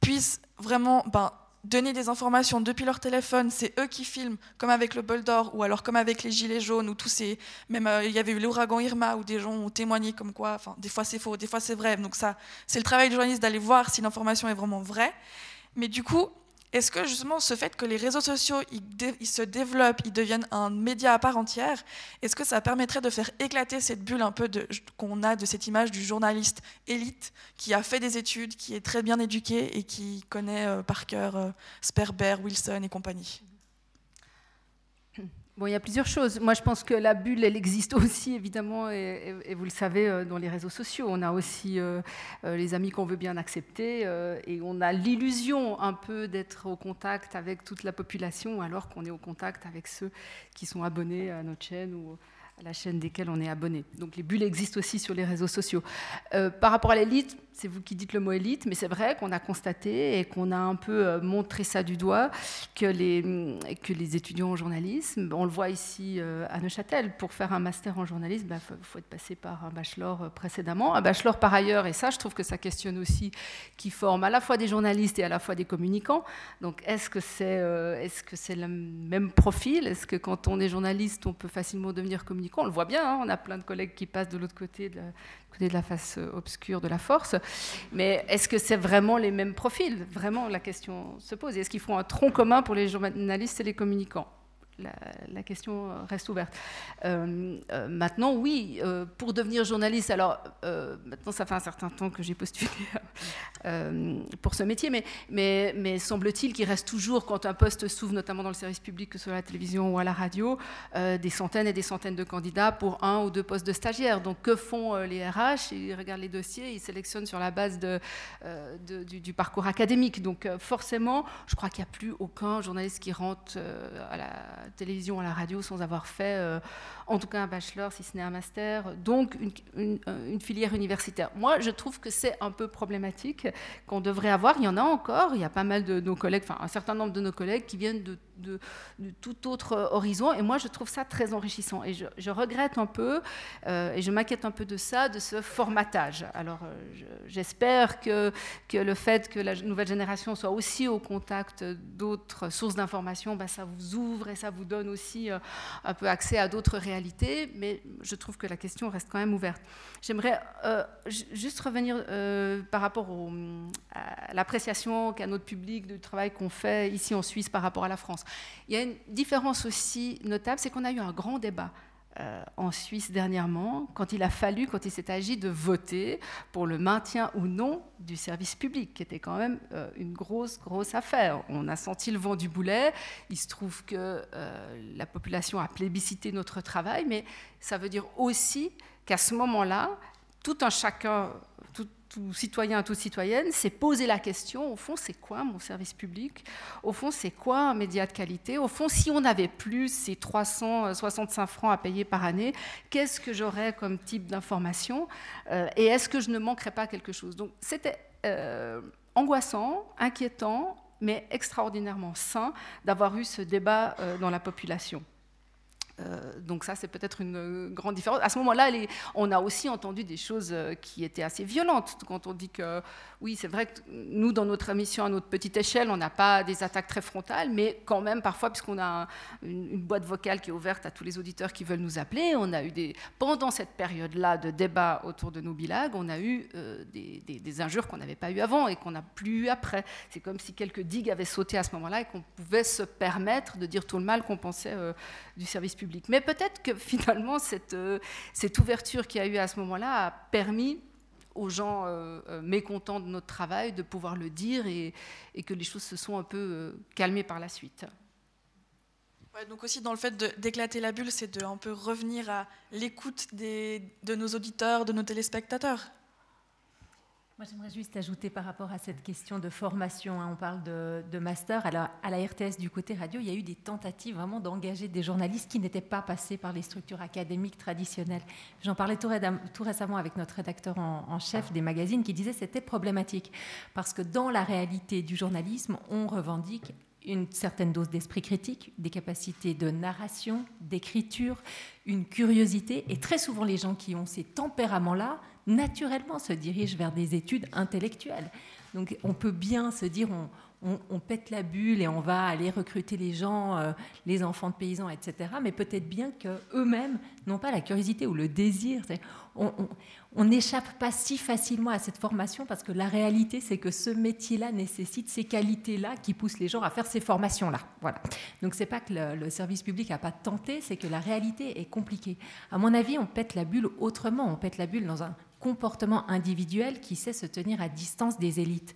puissent vraiment ben, donner des informations depuis leur téléphone, c'est eux qui filment, comme avec le bol d'or, ou alors comme avec les gilets jaunes, ou tous ces, même euh, il y avait eu l'ouragan Irma, où des gens ont témoigné comme quoi, enfin, des fois c'est faux, des fois c'est vrai. Donc ça, c'est le travail du journaliste d'aller voir si l'information est vraiment vraie. Mais du coup, est-ce que justement ce fait que les réseaux sociaux ils, se développent, ils deviennent un média à part entière, est-ce que ça permettrait de faire éclater cette bulle un peu qu'on a de cette image du journaliste élite qui a fait des études, qui est très bien éduqué et qui connaît euh, par cœur euh, Sperber, Wilson et compagnie? Bon, il y a plusieurs choses. Moi, je pense que la bulle, elle existe aussi, évidemment, et, vous le savez, euh, dans les réseaux sociaux. On a aussi euh, euh, les amis qu'on veut bien accepter, et on a l'illusion un peu d'être au contact avec toute la population, alors qu'on est au contact avec ceux qui sont abonnés à notre chaîne à la chaîne desquelles on est abonné. Donc les bulles existent aussi sur les réseaux sociaux. par rapport à l'élite, c'est vous qui dites le mot élite, mais c'est vrai qu'on a constaté et qu'on a un peu euh, montré ça du doigt que les, que les étudiants en journalisme, on le voit ici euh, à Neuchâtel, pour faire un master en journalisme, il bah, faut, être passé par un bachelor euh, précédemment. Un bachelor par ailleurs, et ça je trouve que ça questionne aussi, qui forme à la fois des journalistes et à la fois des communicants. Donc est-ce que c'est est -ce c'est le même profil? Est-ce que quand on est journaliste, on peut facilement devenir communicant? On le voit bien, hein, on a plein de collègues qui passent de l'autre côté côté de la face obscure de la force. Mais est-ce que c'est vraiment les mêmes profils? Vraiment, la question se pose. Est-ce qu'ils font un tronc commun pour les journalistes et les communicants? La, question reste ouverte. Euh, euh, maintenant, oui, euh, pour devenir journaliste, alors maintenant ça fait un certain temps que j'ai postulé pour ce métier, mais, semble-t-il qu'il reste toujours, quand un poste s'ouvre, notamment dans le service public, que ce soit à la télévision ou à la radio, des centaines et des centaines de candidats pour un ou deux postes de stagiaires. Donc que font les RH Ils regardent les dossiers, ils sélectionnent sur la base du, parcours académique. Donc forcément, je crois qu'il n'y a plus aucun journaliste qui rentre à la télévision, à la radio, sans avoir fait euh, en tout cas un bachelor, si ce n'est un master, donc une, une, filière universitaire. Moi, je trouve que c'est un peu problématique qu'on devrait avoir. Il y en a encore, il y a pas mal de nos collègues, enfin un certain nombre de nos collègues qui viennent de, de, tout autre horizon, et moi, je trouve ça très enrichissant. Et je, regrette un peu, euh, et je m'inquiète un peu de ça, de ce formatage. Alors, euh, j'espère que, que le fait que la nouvelle génération soit aussi au contact d'autres sources d'information, ben, ça vous ouvre et ça vous donne aussi euh, un peu accès à d'autres réalités mais je trouve que la question reste quand même ouverte. J'aimerais euh, juste revenir euh, par rapport à l'appréciation qu'a notre public du travail qu'on fait ici en Suisse par rapport à la France. Il y a une différence aussi notable, c'est qu'on a eu un grand débat euh, en Suisse dernièrement, quand il a fallu, quand il s'est agi de voter pour le maintien ou non du service public, qui était quand même euh, une grosse, grosse affaire. On a senti le vent du boulet. Il se trouve que euh, la population a plébiscité notre travail, mais ça veut dire aussi qu'à ce moment-là, tout un chacun tout citoyen, toute citoyenne, c'est poser la question, au fond, c'est quoi mon service public? Au fond, c'est quoi un média de qualité? Au fond, si on avait plus ces 365 francs à payer par année, qu'est-ce que j'aurais comme type d'information? Euh, Et est-ce que je ne manquerais pas quelque chose? Donc, c'était euh, angoissant, inquiétant, mais extraordinairement sain d'avoir eu ce débat euh, dans la population. Euh, donc ça, c'est peut-être une euh, grande différence. À ce moment-là, on a aussi entendu des choses euh, qui étaient assez violentes. Quand on dit que, oui, c'est vrai que nous, dans notre émission, à notre petite échelle, on n'a pas des attaques très frontales, mais quand même, parfois, puisqu'on a une, boîte vocale qui est ouverte à tous les auditeurs qui veulent nous appeler, on a eu des... Pendant cette période-là de débat autour de nos bilagues, on a eu des, injures qu'on n'avait pas eues avant et qu'on n'a plus eu après. C'est comme si quelques digues avaient sauté à ce moment-là et qu'on pouvait se permettre de dire tout le mal qu'on pensait du service public mais peut-être que finalement, cette, euh, cette ouverture qu'il y a eu à ce moment-là a permis aux gens euh, euh, mécontents de notre travail de pouvoir le dire et, que les choses se sont un peu calmées par la suite. donc aussi dans le fait d'éclater la bulle, c'est de un peu revenir à l'écoute de nos auditeurs, de nos téléspectateurs. Moi, j'aimerais juste ajouter par rapport à cette question de formation. Hein, on parle de, master. Alors, à la RTS, du côté radio, il y a eu des tentatives vraiment d'engager des journalistes qui n'étaient pas passés par les structures académiques traditionnelles. J'en parlais tout, récemment avec notre rédacteur en, chef des magazines qui disait que c'était problématique. Parce que dans la réalité du journalisme, on revendique une certaine dose d'esprit critique, des capacités de narration, d'écriture, une curiosité. Et très souvent, les gens qui ont ces tempéraments-là naturellement se dirigent vers des études intellectuelles. Donc on peut bien se dire on, pète la bulle et on va aller recruter les gens, euh, les enfants de paysans, etc. Mais peut-être bien qu'eux-mêmes n'ont pas la curiosité ou le désir. On n'échappe pas si facilement à cette formation parce que la réalité, c'est que ce métier-là nécessite ces qualités-là qui poussent les gens à faire ces formations-là. Voilà. Donc c'est pas que le, le service public n'a pas tenté, c'est que la réalité est compliquée. À mon avis, on pète la bulle autrement. On pète la bulle dans un comportement individuel qui sait se tenir à distance des élites.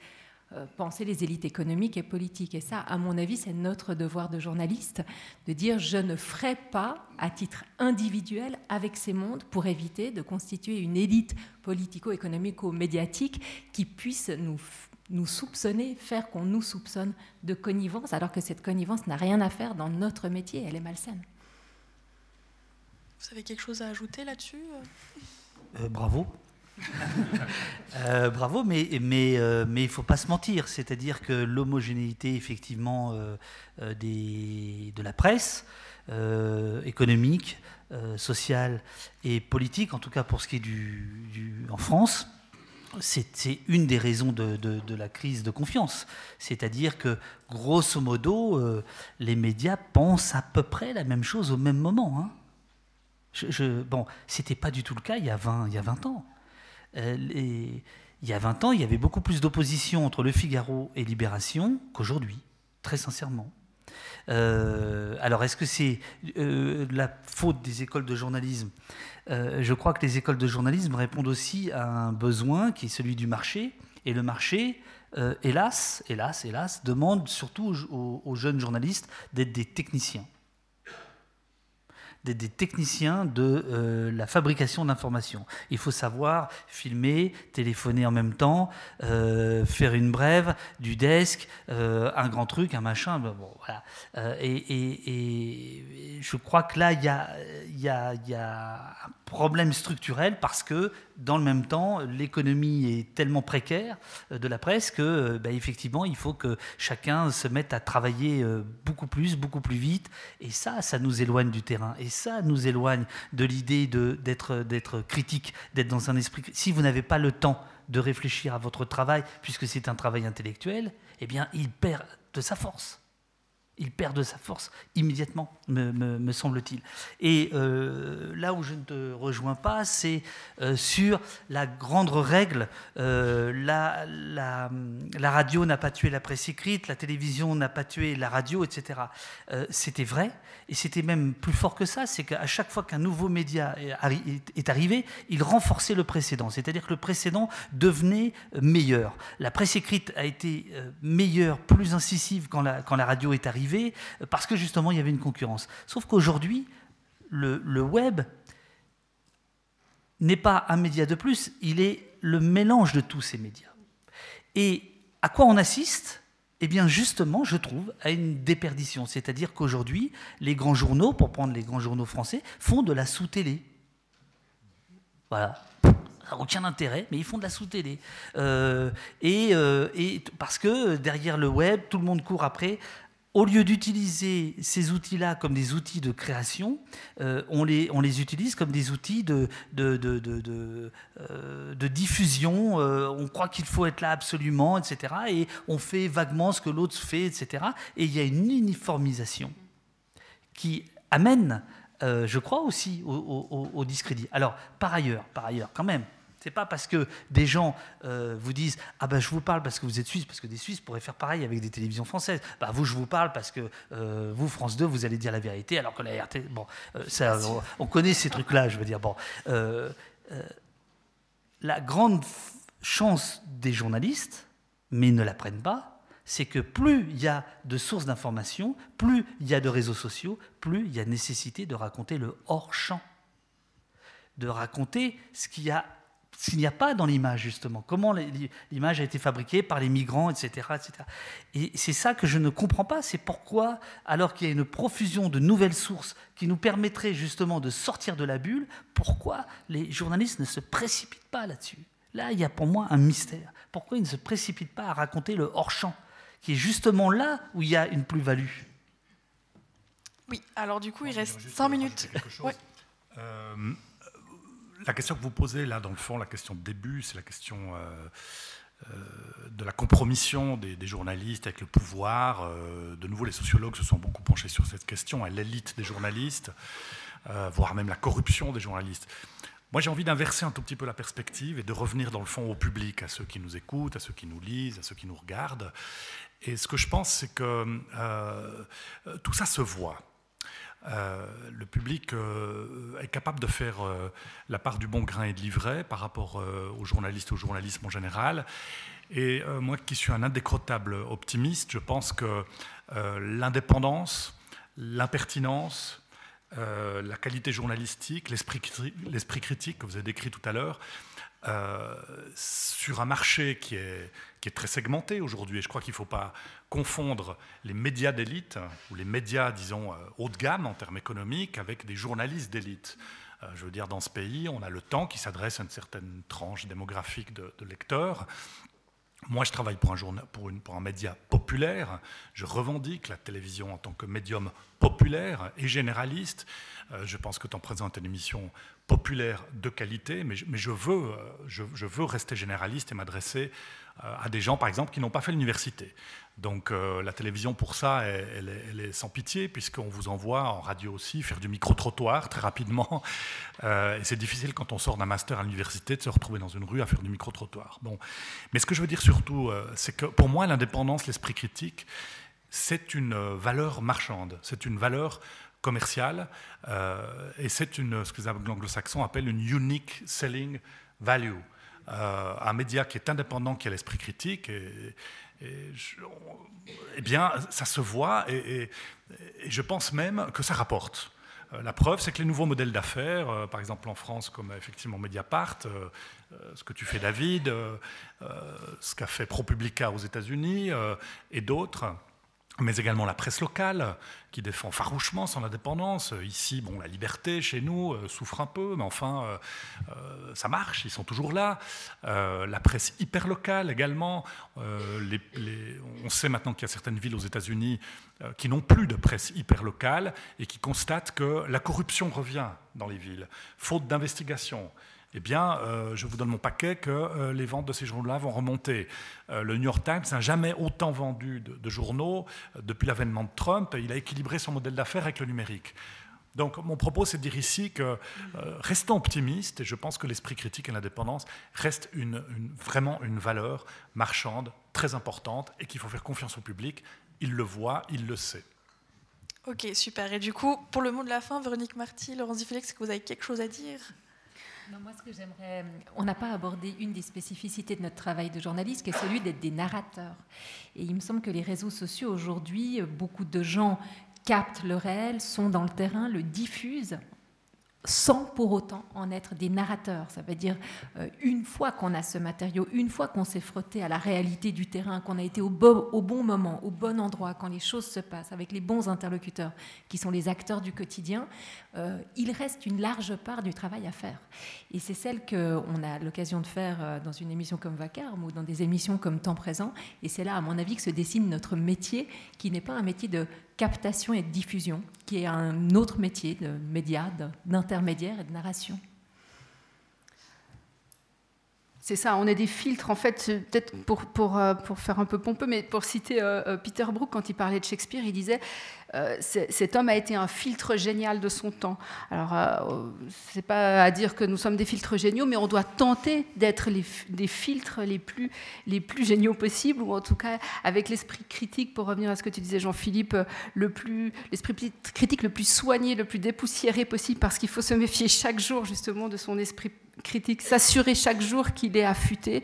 Euh, penser les élites économiques et politiques. Et ça, à mon avis, c'est notre devoir de journaliste de dire je ne ferai pas à titre individuel avec ces mondes pour éviter de constituer une élite politico-économico-médiatique qui puisse nous, nous soupçonner, faire qu'on nous soupçonne de connivence, alors que cette connivence n'a rien à faire dans notre métier, elle est malsaine. Vous avez quelque chose à ajouter là-dessus euh, Bravo. Euh, bravo, euh, mais il faut pas se mentir. C'est-à-dire que l'homogénéité, effectivement, euh, de la presse, économique, sociale et politique, en tout cas pour ce qui est en France, c'est une des raisons de, de, la crise de confiance. C'est-à-dire que, grosso modo, les médias pensent à peu près la même chose au même moment. Hein. Je, bon, c'était pas du tout le cas il y a 20, il y a 20 ans. Euh, il y a 20 ans, il y avait beaucoup plus d'opposition entre Le Figaro et Libération qu'aujourd'hui, très sincèrement. Euh, alors, est-ce que c'est euh, la faute des écoles de journalisme? Je crois que les écoles de journalisme répondent aussi à un besoin qui est celui du marché. Et le marché, hélas, hélas, hélas, demande surtout aux jeunes journalistes d'être des techniciens des, techniciens de euh, la fabrication d'informations. Il faut savoir filmer, téléphoner en même temps, euh, faire une brève, du desk, euh, un grand truc, un machin. Bon, voilà. et, je crois que là, il y a, y, a, y a, problème structurel parce que, dans le même temps, l'économie est tellement précaire de la presse que, bah, effectivement, il faut que chacun se mette à travailler beaucoup plus, beaucoup plus vite. Et ça, ça nous éloigne du terrain. Et ça nous éloigne de l'idée d'être critique, d'être dans un esprit. Si vous n'avez pas le temps de réfléchir à votre travail, puisque c'est un travail intellectuel, eh bien, il perd de sa force il perd de sa force immédiatement, me, semble-t-il. Et euh, là où je ne te rejoins pas, c'est euh, sur la grande règle, euh, la, radio n'a pas tué la presse écrite, la télévision n'a pas tué la radio, etc. c'était vrai, et c'était même plus fort que ça, c'est qu'à chaque fois qu'un nouveau média est arrivé, il renforçait le précédent, c'est-à-dire que le précédent devenait meilleur. La presse écrite a été meilleure, plus incisive quand la radio est arrivée, parce que justement il y avait une concurrence. Sauf qu'aujourd'hui, le, web n'est pas un média de plus, il est le mélange de tous ces médias. Et à quoi on assiste? Eh bien, justement, je trouve, à une déperdition. C'est-à-dire qu'aujourd'hui, les grands journaux, pour prendre les grands journaux français, font de la sous-télé. Voilà. Ça n'a aucun intérêt, mais ils font de la sous-télé. Euh, et, euh, et, parce que derrière le web, tout le monde court après au lieu d'utiliser ces outils-là comme des outils de création, euh, on, les, utilise comme des outils de euh, diffusion. Euh, on croit qu'il faut être là absolument, etc. Et on fait vaguement ce que l'autre fait, etc. Et il y a une uniformisation qui amène, je crois aussi, au, au discrédit. Alors, par ailleurs, par ailleurs, quand même, c'est pas parce que des gens euh, vous disent ah ben je vous parle parce que vous êtes suisse parce que des Suisses pourraient faire pareil avec des télévisions françaises. Bah vous je vous parle parce que euh, vous France 2 vous allez dire la vérité alors que la RT bon euh, ça on, connaît ces trucs là je veux dire bon. La grande chance des journalistes mais ils ne la prennent pas c'est que plus il y a de sources d'information, plus il y a de réseaux sociaux, plus il y a nécessité de raconter le hors-champ, de raconter ce qu'il y a s'il n'y a pas dans l'image, justement. Comment l'image a été fabriquée par les migrants, etc. etc. Et c'est ça que je ne comprends pas. C'est pourquoi, alors qu'il y a une profusion de nouvelles sources qui nous permettraient justement de sortir de la bulle, pourquoi les journalistes ne se précipitent pas là-dessus? Là, il y a pour moi un mystère. Pourquoi ils ne se précipitent pas à raconter le hors-champ, qui est justement là où il y a une plus-value? Oui, alors du coup, il reste cinq minutes. Euh, la question que vous posez là, dans le fond, la question de début, c'est la question euh, euh, de la compromission des, journalistes avec le pouvoir. Euh, de nouveau, les sociologues se sont beaucoup penchés sur cette question, à l'élite des journalistes, voire même la corruption des journalistes. Moi, j'ai envie d'inverser un tout petit peu la perspective et de revenir dans le fond au public, à ceux qui nous écoutent, à ceux qui nous lisent, à ceux qui nous regardent. Et ce que je pense, c'est que tout ça se voit. Euh, le public euh, est capable de faire euh, la part du bon grain et de l'ivraie par rapport aux journalistes, au journalisme en général. Et moi qui suis un indécrottable optimiste, je pense que l'indépendance, l'impertinence, la qualité journalistique, l'esprit critique que vous avez décrit tout à l'heure, euh, sur un marché qui est, qui est très segmenté aujourd'hui. Et je crois qu'il ne faut pas confondre les médias d'élite, ou les médias, disons, euh, haut de gamme en termes économiques, avec des journalistes d'élite. Euh, je veux dire, dans ce pays, on a le temps qui s'adresse à une certaine tranche démographique de, lecteurs. Moi, je travaille pour un, journal, pour, un média populaire. Je revendique la télévision en tant que médium populaire et généraliste. je pense que tu en présentes une émission populaire de qualité, mais je, veux, euh, je, veux rester généraliste et m'adresser euh, à des gens, par exemple, qui n'ont pas fait l'université. Donc euh, la télévision, pour ça, elle, est, sans pitié, puisqu'on vous envoie en radio aussi faire du micro-trottoir très rapidement. et c'est difficile quand on sort d'un master à l'université de se retrouver dans une rue à faire du micro-trottoir. Bon. Mais ce que je veux dire surtout, c'est que pour moi, l'indépendance, l'esprit critique, c'est une valeur marchande, c'est une valeur commerciale, euh, et c'est une, ce que l'anglo-saxon appelle une unique selling value. Euh, un média qui est indépendant, qui a l'esprit critique, et, eh bien, ça se voit, et, je pense même que ça rapporte. Euh, la preuve, c'est que les nouveaux modèles d'affaires, par exemple en France, comme effectivement Mediapart, ce que tu fais David, ce qu'a fait ProPublica aux États-Unis, et d'autres, mais également la presse locale, qui défend farouchement son indépendance. Ici, bon, la liberté, chez nous, euh, souffre un peu, mais enfin, euh, euh, ça marche, ils sont toujours là. la presse hyper locale également. on sait maintenant qu'il y a certaines villes aux États-Unis qui n'ont plus de presse hyper locale et qui constatent que la corruption revient dans les villes, faute d'investigation eh bien, euh, je vous donne mon paquet que euh, les ventes de ces journaux-là vont remonter. Euh, le New York Times n'a jamais autant vendu de, journaux depuis l'avènement de Trump. Il a équilibré son modèle d'affaires avec le numérique. Donc, mon propos, c'est de dire ici que restons optimistes, et je pense que l'esprit critique et l'indépendance restent vraiment une valeur marchande très importante et qu'il faut faire confiance au public. Il le voit, il le sait. Ok, super. Et du coup, pour le mot de la fin, Véronique Marty, Laurence Dufélix, est-ce que vous avez quelque chose à dire? J'aimerais, on n'a pas abordé une des spécificités de notre travail de journaliste, qui est celui d'être des narrateurs. Et il me semble que les réseaux sociaux aujourd'hui, beaucoup de gens captent le réel, sont dans le terrain, le diffusent sans pour autant en être des narrateurs. Ça veut dire, euh, une fois qu'on a ce matériau, une fois qu'on s'est frotté à la réalité du terrain, qu'on a été au bon, moment, au bon endroit, quand les choses se passent, avec les bons interlocuteurs, qui sont les acteurs du quotidien, euh, il reste une large part du travail à faire. Et c'est celle qu'on a l'occasion de faire euh, dans une émission comme Vacarme ou dans des émissions comme Temps présent. Et c'est là, à mon avis, que se dessine notre métier, qui n'est pas un métier de captation et diffusion, qui est un autre métier de média, d'intermédiaire et de narration. C'est ça, on est des filtres, en fait, peut-être pour, pour, euh, pour, faire un peu pompeux, mais pour citer euh, euh, Peter Brook, quand il parlait de Shakespeare, il disait Euh, cet homme a été un filtre génial de son temps. Alors, euh, c'est pas à dire que nous sommes des filtres géniaux, mais on doit tenter d'être des filtres les plus, les plus géniaux possibles, ou en tout cas avec l'esprit critique, pour revenir à ce que tu disais, Jean-Philippe, le plus, l'esprit critique le plus soigné, le plus dépoussiéré possible, parce qu'il faut se méfier chaque jour justement de son esprit critique, s'assurer chaque jour qu'il est affûté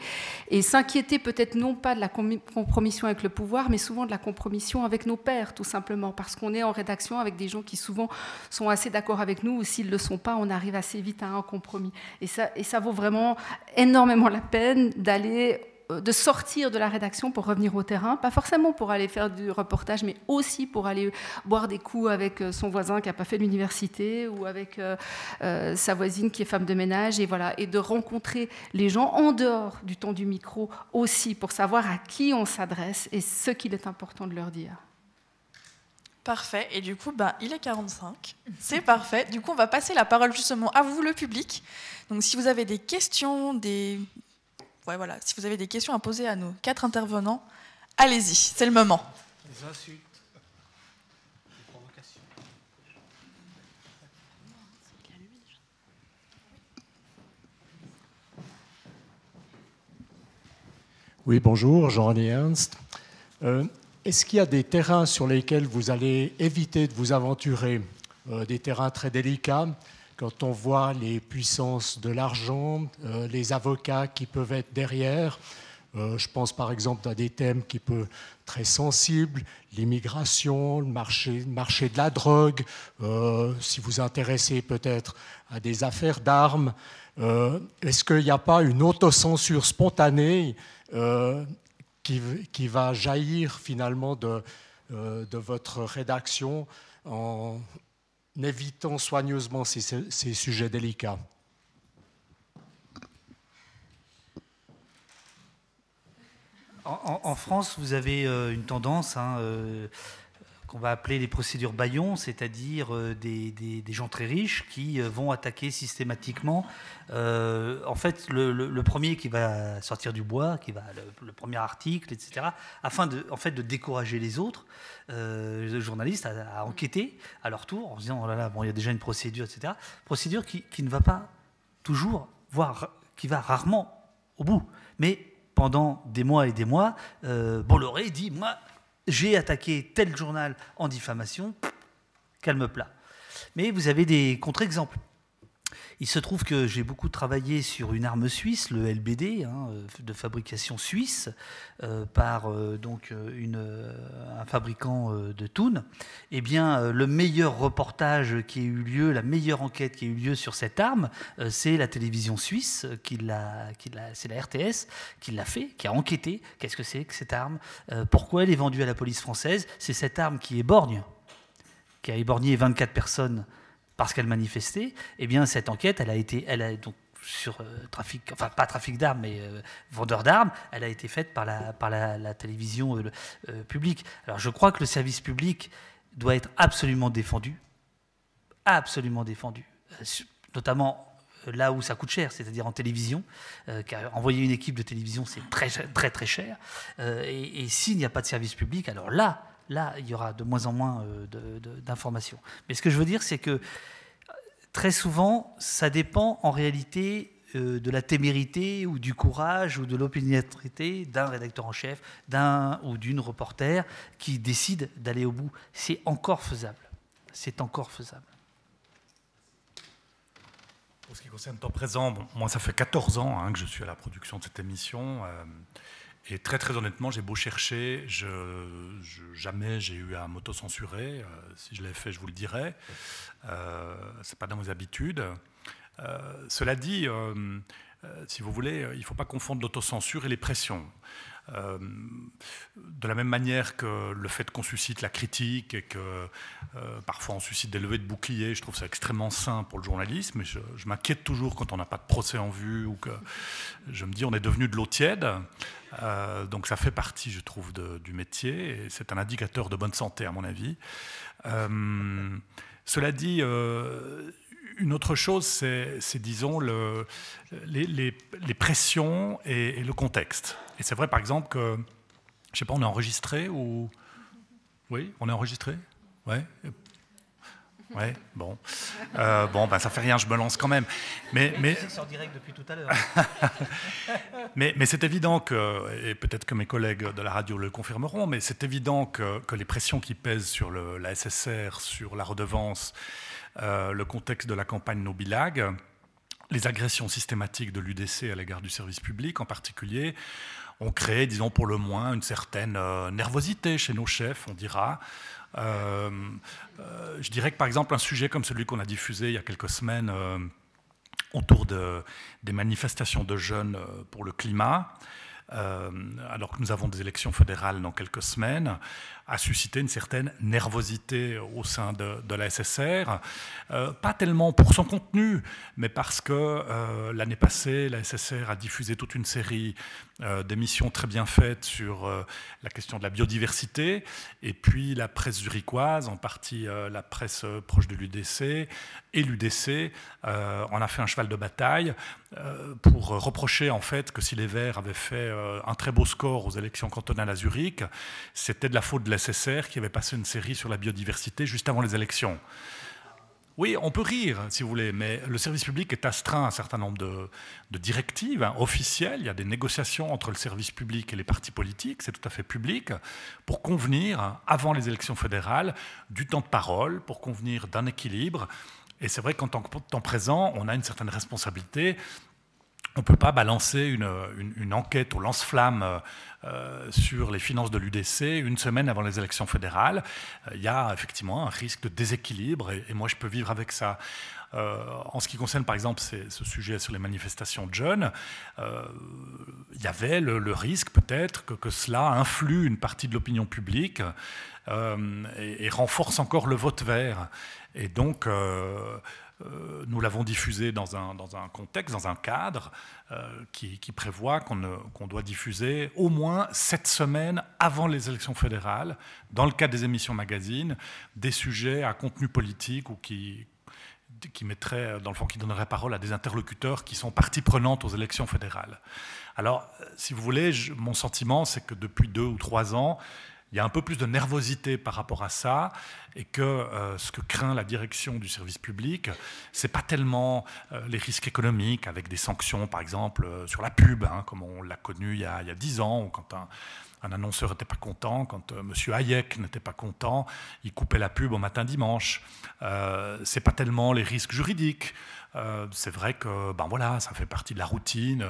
et s'inquiéter peut-être non pas de la compromission avec le pouvoir, mais souvent de la compromission avec nos pairs, tout simplement, parce qu'on est en rédaction avec des gens qui souvent sont assez d'accord avec nous, ou s'ils ne le sont pas, on arrive assez vite à un compromis. Et ça, vaut vraiment énormément la peine d'aller euh, de sortir de la rédaction pour revenir au terrain, pas forcément pour aller faire du reportage, mais aussi pour aller boire des coups avec euh, son voisin qui n'a pas fait l'université ou avec euh, sa voisine qui est femme de ménage, et voilà, et de rencontrer les gens en dehors du temps du micro aussi pour savoir à qui on s'adresse et ce qu'il est important de leur dire. Parfait. Et du coup, ben, il est 45. C'est parfait. Du coup, on va passer la parole justement à vous, le public. Donc, si vous avez des questions, des, voilà, si vous avez des questions à poser à nos quatre intervenants, allez-y, c'est le moment. Les insultes. Oui, bonjour, Jean-René Ernst. Euh, est-ce qu'il y a des terrains sur lesquels vous allez éviter de vous aventurer, euh, des terrains très délicats quand on voit les puissances de l'argent, euh, les avocats qui peuvent être derrière. Euh, je pense par exemple à des thèmes qui peuvent être très sensibles, l'immigration, le marché, de la drogue, si vous intéressez peut-être à des affaires d'armes. Est-ce qu'il n'y a pas une autocensure spontanée qui, va jaillir finalement de, de votre rédaction en, évitant soigneusement ces, sujets délicats. En, France, vous avez euh, une tendance hein, euh, qu'on va appeler les procédures Bayon, c'est-à-dire euh, des, gens très riches qui vont attaquer systématiquement. en fait, le, premier qui va sortir du bois, qui va le, premier article, etc., afin de, en fait, de décourager les autres euh, le journaliste a, enquêté à leur tour en se disant oh là là, bon, il y a déjà une procédure, etc. Procédure qui, ne va pas toujours, voire qui va rarement au bout. Mais pendant des mois et des mois, euh, Bolloré dit Moi, j'ai attaqué tel journal en diffamation, calme plat. Mais vous avez des contre-exemples. Il se trouve que j'ai beaucoup travaillé sur une arme suisse, le LBD, hein, euh, de fabrication suisse, euh, par euh, donc une, un fabricant de Thun. Eh bien, le meilleur reportage qui a eu lieu, la meilleure enquête qui a eu lieu sur cette arme, c'est la télévision suisse, qui l'a, c'est la RTS qui l'a fait, qui a enquêté. Qu'est-ce que c'est que cette arme? Pourquoi elle est vendue à la police française? C'est cette arme qui éborgne, qui a éborgné 24 personnes parce qu'elle manifestait, eh bien cette enquête, elle a été, elle a donc sur euh, trafic, enfin pas trafic d'armes, mais euh, vendeur d'armes, elle a été faite par la, par la, télévision euh, publique. Alors je crois que le service public doit être absolument défendu, absolument défendu, notamment là où ça coûte cher, c'est-à-dire en télévision, car envoyer une équipe de télévision, c'est très très très cher. et, et s'il n'y a pas de service public, alors là, là, il y aura de moins en moins euh, d'informations. Mais ce que je veux dire, c'est que très souvent, ça dépend en réalité euh, de la témérité ou du courage ou de l'opiniâtreté d'un rédacteur en chef, d'un ou d'une reporter qui décide d'aller au bout. C'est encore faisable. C'est encore faisable. Pour ce qui concerne le temps présent, moi ça fait 14 ans hein, que je suis à la production de cette émission. Euh, et très très honnêtement, j'ai beau chercher, jamais j'ai eu à m'auto-censurer. Euh, si je l'ai fait, je vous le dirai. Euh, c'est pas dans mes habitudes. Euh, cela dit, euh, si vous voulez, il ne faut pas confondre l'autocensure et les pressions. Euh, de la même manière que le fait qu'on suscite la critique et que euh, parfois on suscite des levées de boucliers, je trouve ça extrêmement sain pour le journalisme. Et je, m'inquiète toujours quand on n'a pas de procès en vue ou que je me dis on est devenu de l'eau tiède. Euh, donc ça fait partie, je trouve, du métier et c'est un indicateur de bonne santé à mon avis. cela dit, une autre chose, c'est, disons, le, les, pressions et, le contexte. Et c'est vrai, par exemple, que, je sais pas, on est enregistré ou... Oui, on est enregistré? Ouais. Ouais, bon. Euh, bon, ben, ça fait rien, je me lance quand même. Mais, mais... en direct depuis tout à l'heure. mais, mais c'est évident que, et peut-être que mes collègues de la radio le confirmeront, mais c'est évident que, que, les pressions qui pèsent sur le, la SSR, sur la redevance, euh, le contexte de la campagne Nobilag, les agressions systématiques de l'UDC à l'égard du service public en particulier, ont créé, disons pour le moins, une certaine euh, nervosité chez nos chefs, on dira. Euh, je dirais que par exemple un sujet comme celui qu'on a diffusé il y a quelques semaines autour de, des manifestations de jeunes pour le climat, alors que nous avons des élections fédérales dans quelques semaines, a suscité une certaine nervosité au sein de, de la SSR, euh, pas tellement pour son contenu, mais parce que euh, l'année passée, la SSR a diffusé toute une série euh, d'émissions très bien faites sur la question de la biodiversité, et puis la presse zurichoise, en partie la presse proche de l'UDC, et l'UDC en a fait un cheval de bataille pour reprocher en fait que si les Verts avaient fait un très beau score aux élections cantonales à Zurich, c'était de la faute de la Qui avait passé une série sur la biodiversité juste avant les élections. Oui, on peut rire, si vous voulez, mais le service public est astreint à un certain nombre de, directives hein, officielles. Il y a des négociations entre le service public et les partis politiques, c'est tout à fait public, pour convenir, avant les élections fédérales, du temps de parole, pour convenir d'un équilibre. Et c'est vrai qu'en tant que temps présent, on a une certaine responsabilité on ne peut pas balancer une, enquête au lance-flamme euh, sur les finances de l'UDC une semaine avant les élections fédérales. Euh, il y a effectivement un risque de déséquilibre et, moi je peux vivre avec ça. Euh, en ce qui concerne par exemple ce sujet sur les manifestations de jeunes, il y avait le, risque peut-être que, cela influe une partie de l'opinion publique et, et, renforce encore le vote vert. Et donc euh, nous l'avons diffusé dans un, dans un, contexte, dans un cadre euh, qui, prévoit qu'on doit diffuser au moins sept semaines avant les élections fédérales, dans le cadre des émissions magazines, des sujets à contenu politique ou qui, qui mettrait, dans le fond, qui donnerait parole à des interlocuteurs qui sont partie prenante aux élections fédérales. Alors, si vous voulez, mon sentiment, c'est que depuis deux ou trois ans, il y a un peu plus de nervosité par rapport à ça et que euh, ce que craint la direction du service public, c'est pas tellement euh, les risques économiques avec des sanctions, par exemple, euh, sur la pub, hein, comme on l'a connu il y a dix ans, ou quand un, annonceur n'était pas content, quand M. Hayek n'était pas content, il coupait la pub au matin dimanche. c'est pas tellement les risques juridiques. c'est vrai que ben voilà, ça fait partie de la routine.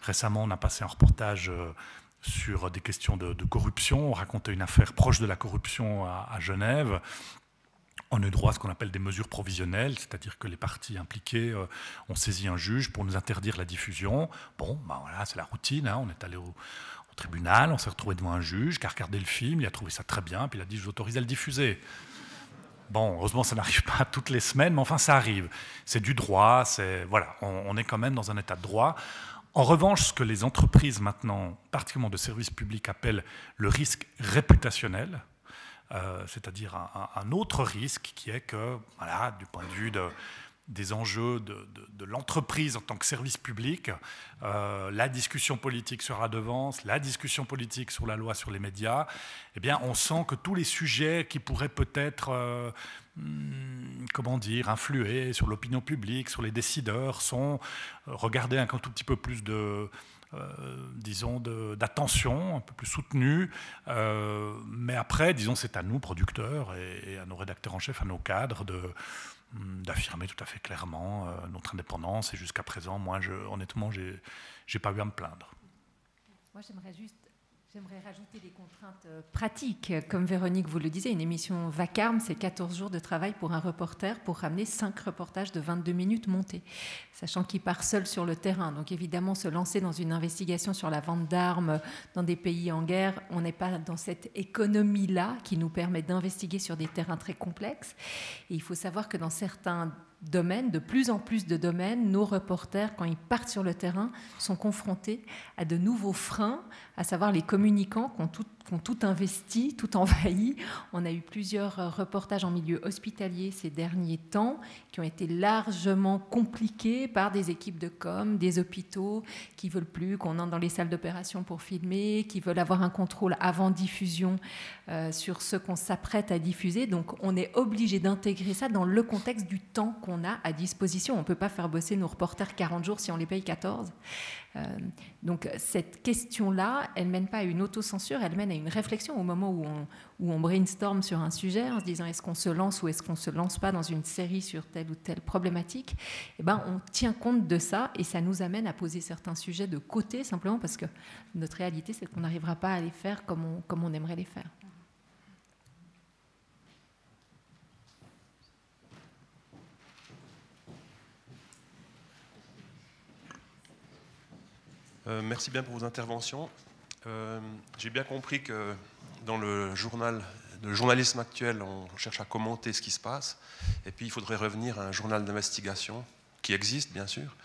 récemment, on a passé un reportage sur des questions de, corruption. On racontait une affaire proche de la corruption à, Genève. On a eu droit à ce qu'on appelle des mesures provisionnelles, c'est-à-dire que les partis impliqués euh, ont saisi un juge pour nous interdire la diffusion. Bon, ben voilà, c'est la routine. Hein. On est allé au, tribunal, on s'est retrouvé devant un juge qui a regardé le film, il a trouvé ça très bien, puis il a dit je vous autorise à le diffuser. Bon, heureusement, ça n'arrive pas toutes les semaines, mais enfin, ça arrive. C'est du droit, c'est voilà, on, est quand même dans un état de droit. En revanche, ce que les entreprises maintenant, particulièrement de services publics, appellent le risque réputationnel, euh, c'est-à-dire un, autre risque qui est que, voilà, du point de vue de, des enjeux de, l'entreprise en tant que service public, euh, la discussion politique sur la devance, la discussion politique sur la loi sur les médias, eh bien, on sent que tous les sujets qui pourraient peut-être, euh, hmm, comment dire, influer sur l'opinion publique, sur les décideurs, sont euh, regardés avec un tout petit peu plus de, disons, d'attention, un peu plus soutenue. mais après, disons, c'est à nous, producteurs, et, à nos rédacteurs en chef, à nos cadres, de, d'affirmer tout à fait clairement euh, notre indépendance. Et jusqu'à présent, moi, je, honnêtement, j'ai, j'ai pas eu à me plaindre. Moi, j'aimerais juste J'aimerais rajouter des contraintes euh, pratiques. Comme Véronique vous le disait, une émission vacarme, c'est 14 jours de travail pour un reporter pour ramener 5 reportages de 22 minutes montés, sachant qu'il part seul sur le terrain. Donc évidemment, se lancer dans une investigation sur la vente d'armes dans des pays en guerre, on n'est pas dans cette économie-là qui nous permet d'investiguer sur des terrains très complexes. Et il faut savoir que dans certains domaines, de plus en plus de domaines, nos reporters, quand ils partent sur le terrain, sont confrontés à de nouveaux freins, à savoir les communicants qui ont, qui ont tout investi, tout envahi. On a eu plusieurs euh, reportages en milieu hospitalier ces derniers temps qui ont été largement compliqués par des équipes de com, des hôpitaux qui veulent plus qu'on entre dans les salles d'opération pour filmer, qui veulent avoir un contrôle avant diffusion euh, sur ce qu'on s'apprête à diffuser. Donc on est obligé d'intégrer ça dans le contexte du temps qu'on a à disposition. On ne peut pas faire bosser nos reporters 40 jours si on les paye 14. Euh, donc cette question-là, elle mène pas à une autocensure, elle mène à une réflexion au moment où on, brainstorm sur un sujet en se disant est-ce qu'on se lance ou est-ce qu'on se lance pas dans une série sur telle ou telle problématique? Eh ben, on tient compte de ça et ça nous amène à poser certains sujets de côté simplement parce que notre réalité c'est qu'on n'arrivera pas à les faire comme on, comme on aimerait les faire. Euh, merci bien pour vos interventions. Euh, j'ai bien compris que dans le journal, le journalisme actuel, on cherche à commenter ce qui se passe, et puis il faudrait revenir à un journal d'investigation qui existe, bien sûr,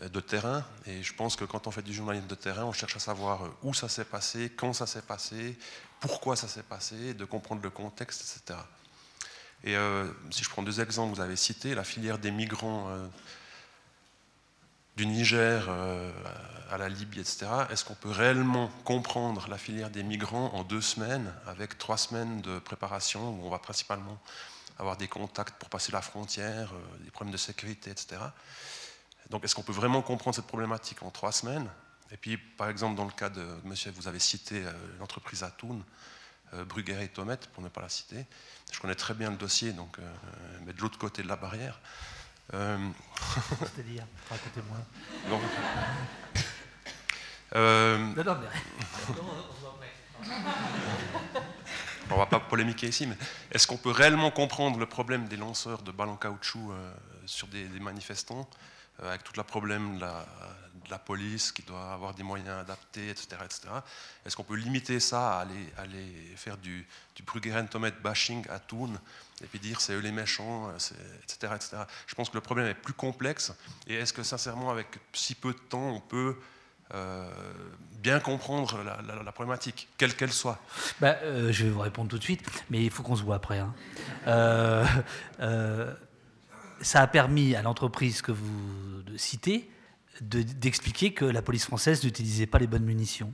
euh, de terrain. Et je pense que quand on fait du journalisme de terrain, on cherche à savoir où ça s'est passé, quand ça s'est passé, pourquoi ça s'est passé, de comprendre le contexte, etc. Et si je prends deux exemples, vous avez cité la filière des migrants du Niger euh, à la Libye, etc., est-ce qu'on peut réellement comprendre la filière des migrants en deux semaines, avec trois semaines de préparation, où on va principalement avoir des contacts pour passer la frontière, euh, des problèmes de sécurité, etc. Donc est-ce qu'on peut vraiment comprendre cette problématique en trois semaines? Et puis, par exemple, dans le cas de monsieur, vous avez cité euh, l'entreprise Atoun, Bruguer et Tomet, pour ne pas la citer. Je connais très bien le dossier, donc, mais de l'autre côté de la barrière. Euh... C'est-à-dire, racontez-moi. Non. Euh... Non, non, mais... On va pas polémiquer ici, mais est-ce qu'on peut réellement comprendre le problème des lanceurs de balles en caoutchouc euh, sur des, des manifestants, euh, avec tout le problème de la, de la, police qui doit avoir des moyens adaptés, etc. etc. Est-ce qu'on peut limiter ça à aller, aller faire du, du bashing à Thun et puis dire c'est eux les méchants, etc., etc. Je pense que le problème est plus complexe. Et est-ce que sincèrement, avec si peu de temps, on peut euh, bien comprendre la, la, la problématique, quelle qu'elle soit? Bah, euh, Je vais vous répondre tout de suite, mais il faut qu'on se voit après. Hein. Euh, euh ça a permis à l'entreprise que vous citez d'expliquer de, que la police française n'utilisait pas les bonnes munitions.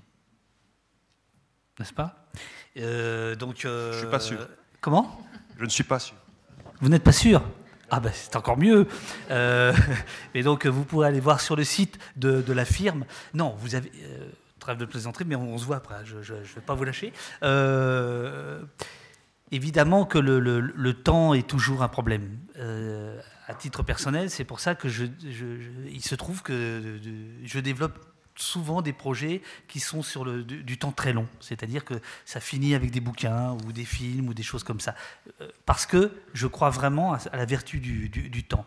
N'est-ce pas? Donc, Je ne suis pas sûr. Comment? Je ne suis pas sûr. Vous n'êtes pas sûr? Ah ben c'est encore mieux. Euh, et donc vous pourrez aller voir sur le site de, la firme. Non, vous avez euh, trêve de plaisanterie, mais on, se voit après. Je ne vais pas vous lâcher. Euh, évidemment que le, temps est toujours un problème. Euh, à titre personnel, c'est pour ça que je, je, il se trouve que je développe souvent des projets qui sont sur le, du, temps très long. C'est-à-dire que ça finit avec des bouquins ou des films ou des choses comme ça. Euh, parce que je crois vraiment à, la vertu du, du temps.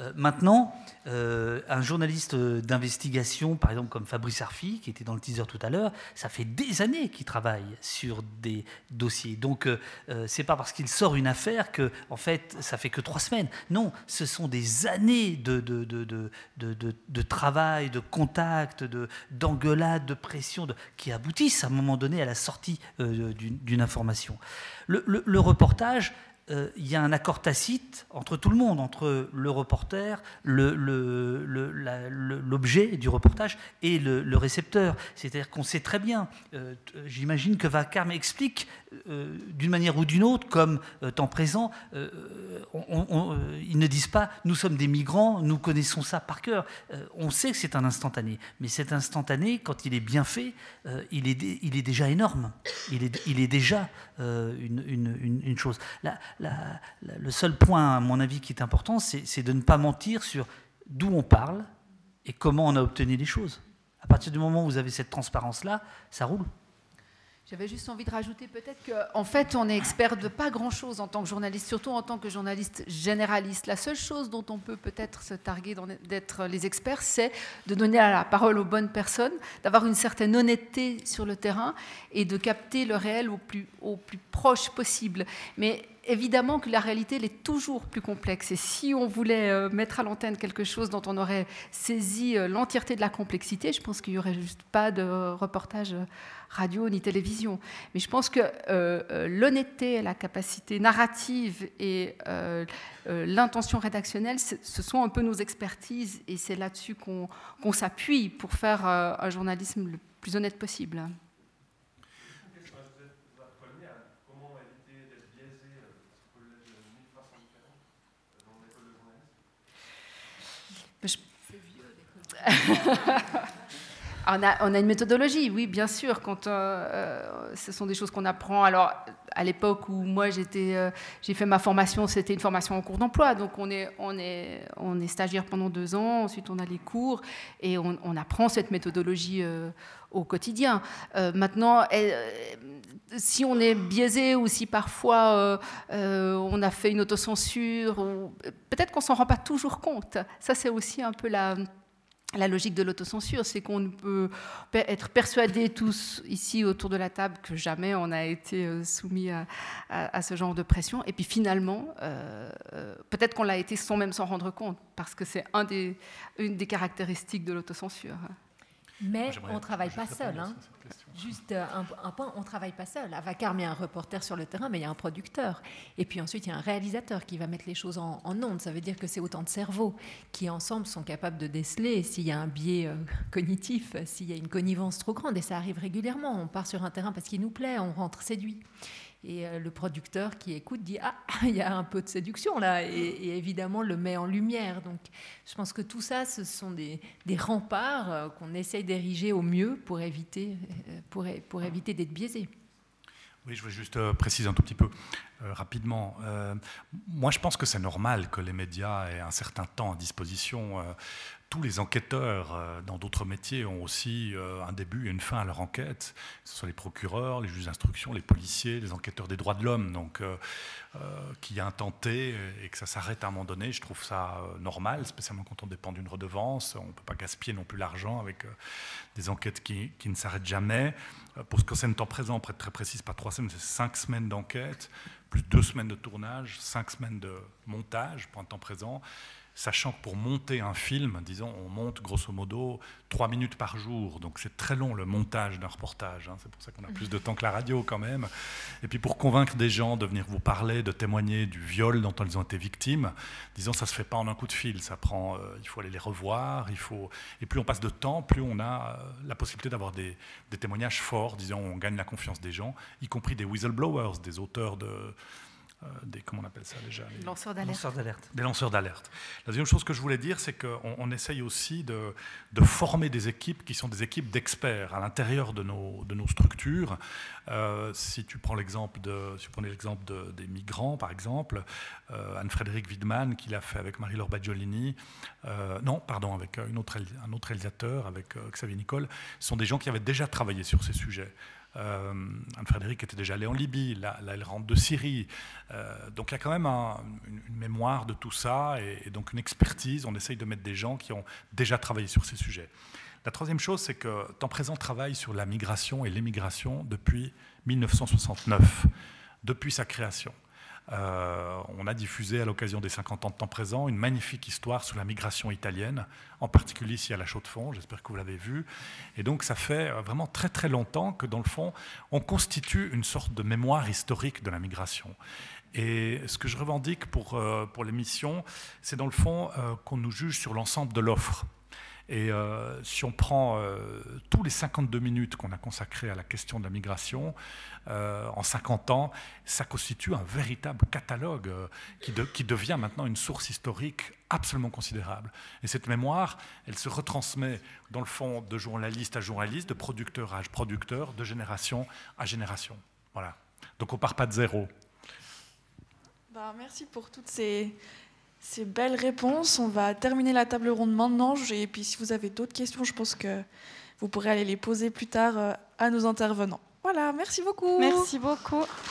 Euh, maintenant, euh, un journaliste d'investigation, par exemple comme Fabrice Arfi, qui était dans le teaser tout à l'heure, ça fait des années qu'il travaille sur des dossiers. Donc, euh, c'est pas parce qu'il sort une affaire que, en fait, ça fait que trois semaines. Non, ce sont des années de, de, de, de, travail, de contact, d'engueulade, de, pression, qui aboutissent à un moment donné à la sortie euh, d'une information. Le, le reportage, euh, il y a un accord tacite entre tout le monde, entre le reporter, l'objet du reportage et le, récepteur. C'est-à-dire qu'on sait très bien, euh, j'imagine que Vacarme explique euh, d'une manière ou d'une autre, comme euh, temps présent, euh, ils ne disent pas nous sommes des migrants, nous connaissons ça par cœur. on sait que c'est un instantané, mais cet instantané, quand il est bien fait, il, est, déjà énorme. Il est, déjà une, une, chose. Le seul point, à mon avis, qui est important, c'est de ne pas mentir sur d'où on parle et comment on a obtenu les choses. À partir du moment où vous avez cette transparence-là, ça roule. J'avais juste envie de rajouter peut-être qu'en en fait, on est expert de pas grand-chose en tant que journaliste, surtout en tant que journaliste généraliste. La seule chose dont on peut peut-être se targuer d'être les experts, c'est de donner la parole aux bonnes personnes, d'avoir une certaine honnêteté sur le terrain et de capter le réel au plus, au plus proche possible. Mais évidemment que la réalité, elle est toujours plus complexe. Et si on voulait euh, mettre à l'antenne quelque chose dont on aurait saisi euh, l'entièreté de la complexité, je pense qu'il n'y aurait juste pas de reportage euh, radio ni télévision. Mais je pense que l'honnêteté, la capacité narrative et l'intention rédactionnelle, ce sont un peu nos expertises et c'est là-dessus qu'on s'appuie pour faire un journalisme le plus honnête possible. on, a, une méthodologie, oui, bien sûr. Quand, euh, euh, ce sont des choses qu'on apprend. Alors, à l'époque où moi euh, j'ai fait ma formation, c'était une formation en cours d'emploi. Donc, on est, stagiaire pendant deux ans, ensuite on a les cours et on, on apprend cette méthodologie au quotidien. maintenant, si on est biaisé ou si parfois on a fait une autocensure, peut-être qu'on s'en rend pas toujours compte. Ça, c'est aussi un peu la la logique de l'autocensure, c'est qu'on peut être persuadés tous ici autour de la table que jamais on a été euh, soumis à, ce genre de pression. Et puis finalement, euh, euh, peut-être qu'on l'a été sans même s'en rendre compte, parce que c'est une des caractéristiques de l'autocensure. Mais on ne travaille pas seul. Hein. Juste euh, un, point, on ne travaille pas seul. À Vacarme, il y a un reporter sur le terrain, mais il y a un producteur. Et puis ensuite, il y a un réalisateur qui va mettre les choses en, en onde. Ça veut dire que c'est autant de cerveaux qui, ensemble, sont capables de déceler s'il y a un biais euh, cognitif, s'il y a une connivence trop grande. Et ça arrive régulièrement. On part sur un terrain parce qu'il nous plaît, on rentre séduit. Et euh, le producteur qui écoute dit Ah, il y a un peu de séduction là, et, évidemment le met en lumière. Donc je pense que tout ça, ce sont des, remparts euh, qu'on essaye d'ériger au mieux pour éviter, euh, pour éviter d'être biaisé. Oui, je veux juste préciser un tout petit peu rapidement. moi, je pense que c'est normal que les médias aient un certain temps à disposition tous les enquêteurs euh, dans d'autres métiers ont aussi euh, un début et une fin à leur enquête, que ce soit les procureurs, les juges d'instruction, les policiers, les enquêteurs des droits de l'homme. Donc, euh, qu'il y a un tenté et que ça s'arrête à un moment donné, je trouve ça normal, spécialement quand on dépend d'une redevance. On ne peut pas gaspiller non plus l'argent avec des enquêtes qui, qui ne s'arrêtent jamais. Pour ce concerne le temps présent, pour être très précis, pas trois semaines, c'est cinq semaines d'enquête, plus deux semaines de tournage, cinq semaines de montage pour un temps présent sachant que pour monter un film, disons, on monte grosso modo trois minutes par jour, donc c'est très long le montage d'un reportage, hein. c'est pour ça qu'on a plus de temps que la radio quand même. Et puis pour convaincre des gens de venir vous parler, de témoigner du viol dont ils ont été victimes, disons, ça se fait pas en un coup de fil, ça prend, euh, il faut aller les revoir, il faut, et plus on passe de temps, plus on a euh, la possibilité d'avoir des, des témoignages forts, disons, on gagne la confiance des gens, y compris des whistleblowers, des auteurs de des, comment on appelle ça déjà Lanceurs d'alerte. Des lanceurs d'alerte. La deuxième chose que je voulais dire, c'est qu'on on essaye aussi de, former des équipes qui sont des équipes d'experts à l'intérieur de nos, de nos structures. Euh, si tu prends l'exemple de, si prenez l'exemple des migrants, par exemple, euh, Anne-Frédéric Widman, qui l'a fait avec Marie-Laure Baggiolini, non, pardon, avec une autre, un autre réalisateur, avec Xavier Nicole, sont des gens qui avaient déjà travaillé sur ces sujets. Euh, Anne-Frédéric était déjà allée en Libye, là, elle rentre de Syrie. Euh, donc il y a quand même une, mémoire de tout ça et, donc une expertise. On essaye de mettre des gens qui ont déjà travaillé sur ces sujets. La troisième chose, c'est que Temps Présent travaille sur la migration et l'émigration depuis 1969, depuis sa création. Euh, on a diffusé à l'occasion des 50 ans de temps présent une magnifique histoire sur la migration italienne, en particulier ici à la Chaux-de-Fonds, j'espère que vous l'avez vu. Et donc ça fait euh, vraiment très très longtemps que dans le fond, on constitue une sorte de mémoire historique de la migration. Et ce que je revendique pour, euh, pour l'émission, c'est dans le fond qu'on nous juge sur l'ensemble de l'offre. Et euh, si on prend euh, tous les 52 minutes qu'on a consacrées à la question de la migration, euh, en 50 ans, ça constitue un véritable catalogue qui, devient maintenant une source historique absolument considérable. Et cette mémoire, elle se retransmet dans le fond de journaliste à journaliste, de producteur à producteur, de génération à génération. Voilà. Donc on part pas de zéro. Bah, merci pour toutes ces ces belles réponses. On va terminer la table ronde maintenant. Et puis si vous avez d'autres questions, je pense que vous pourrez aller les poser plus tard euh, à nos intervenants. Voilà, merci beaucoup. Merci beaucoup.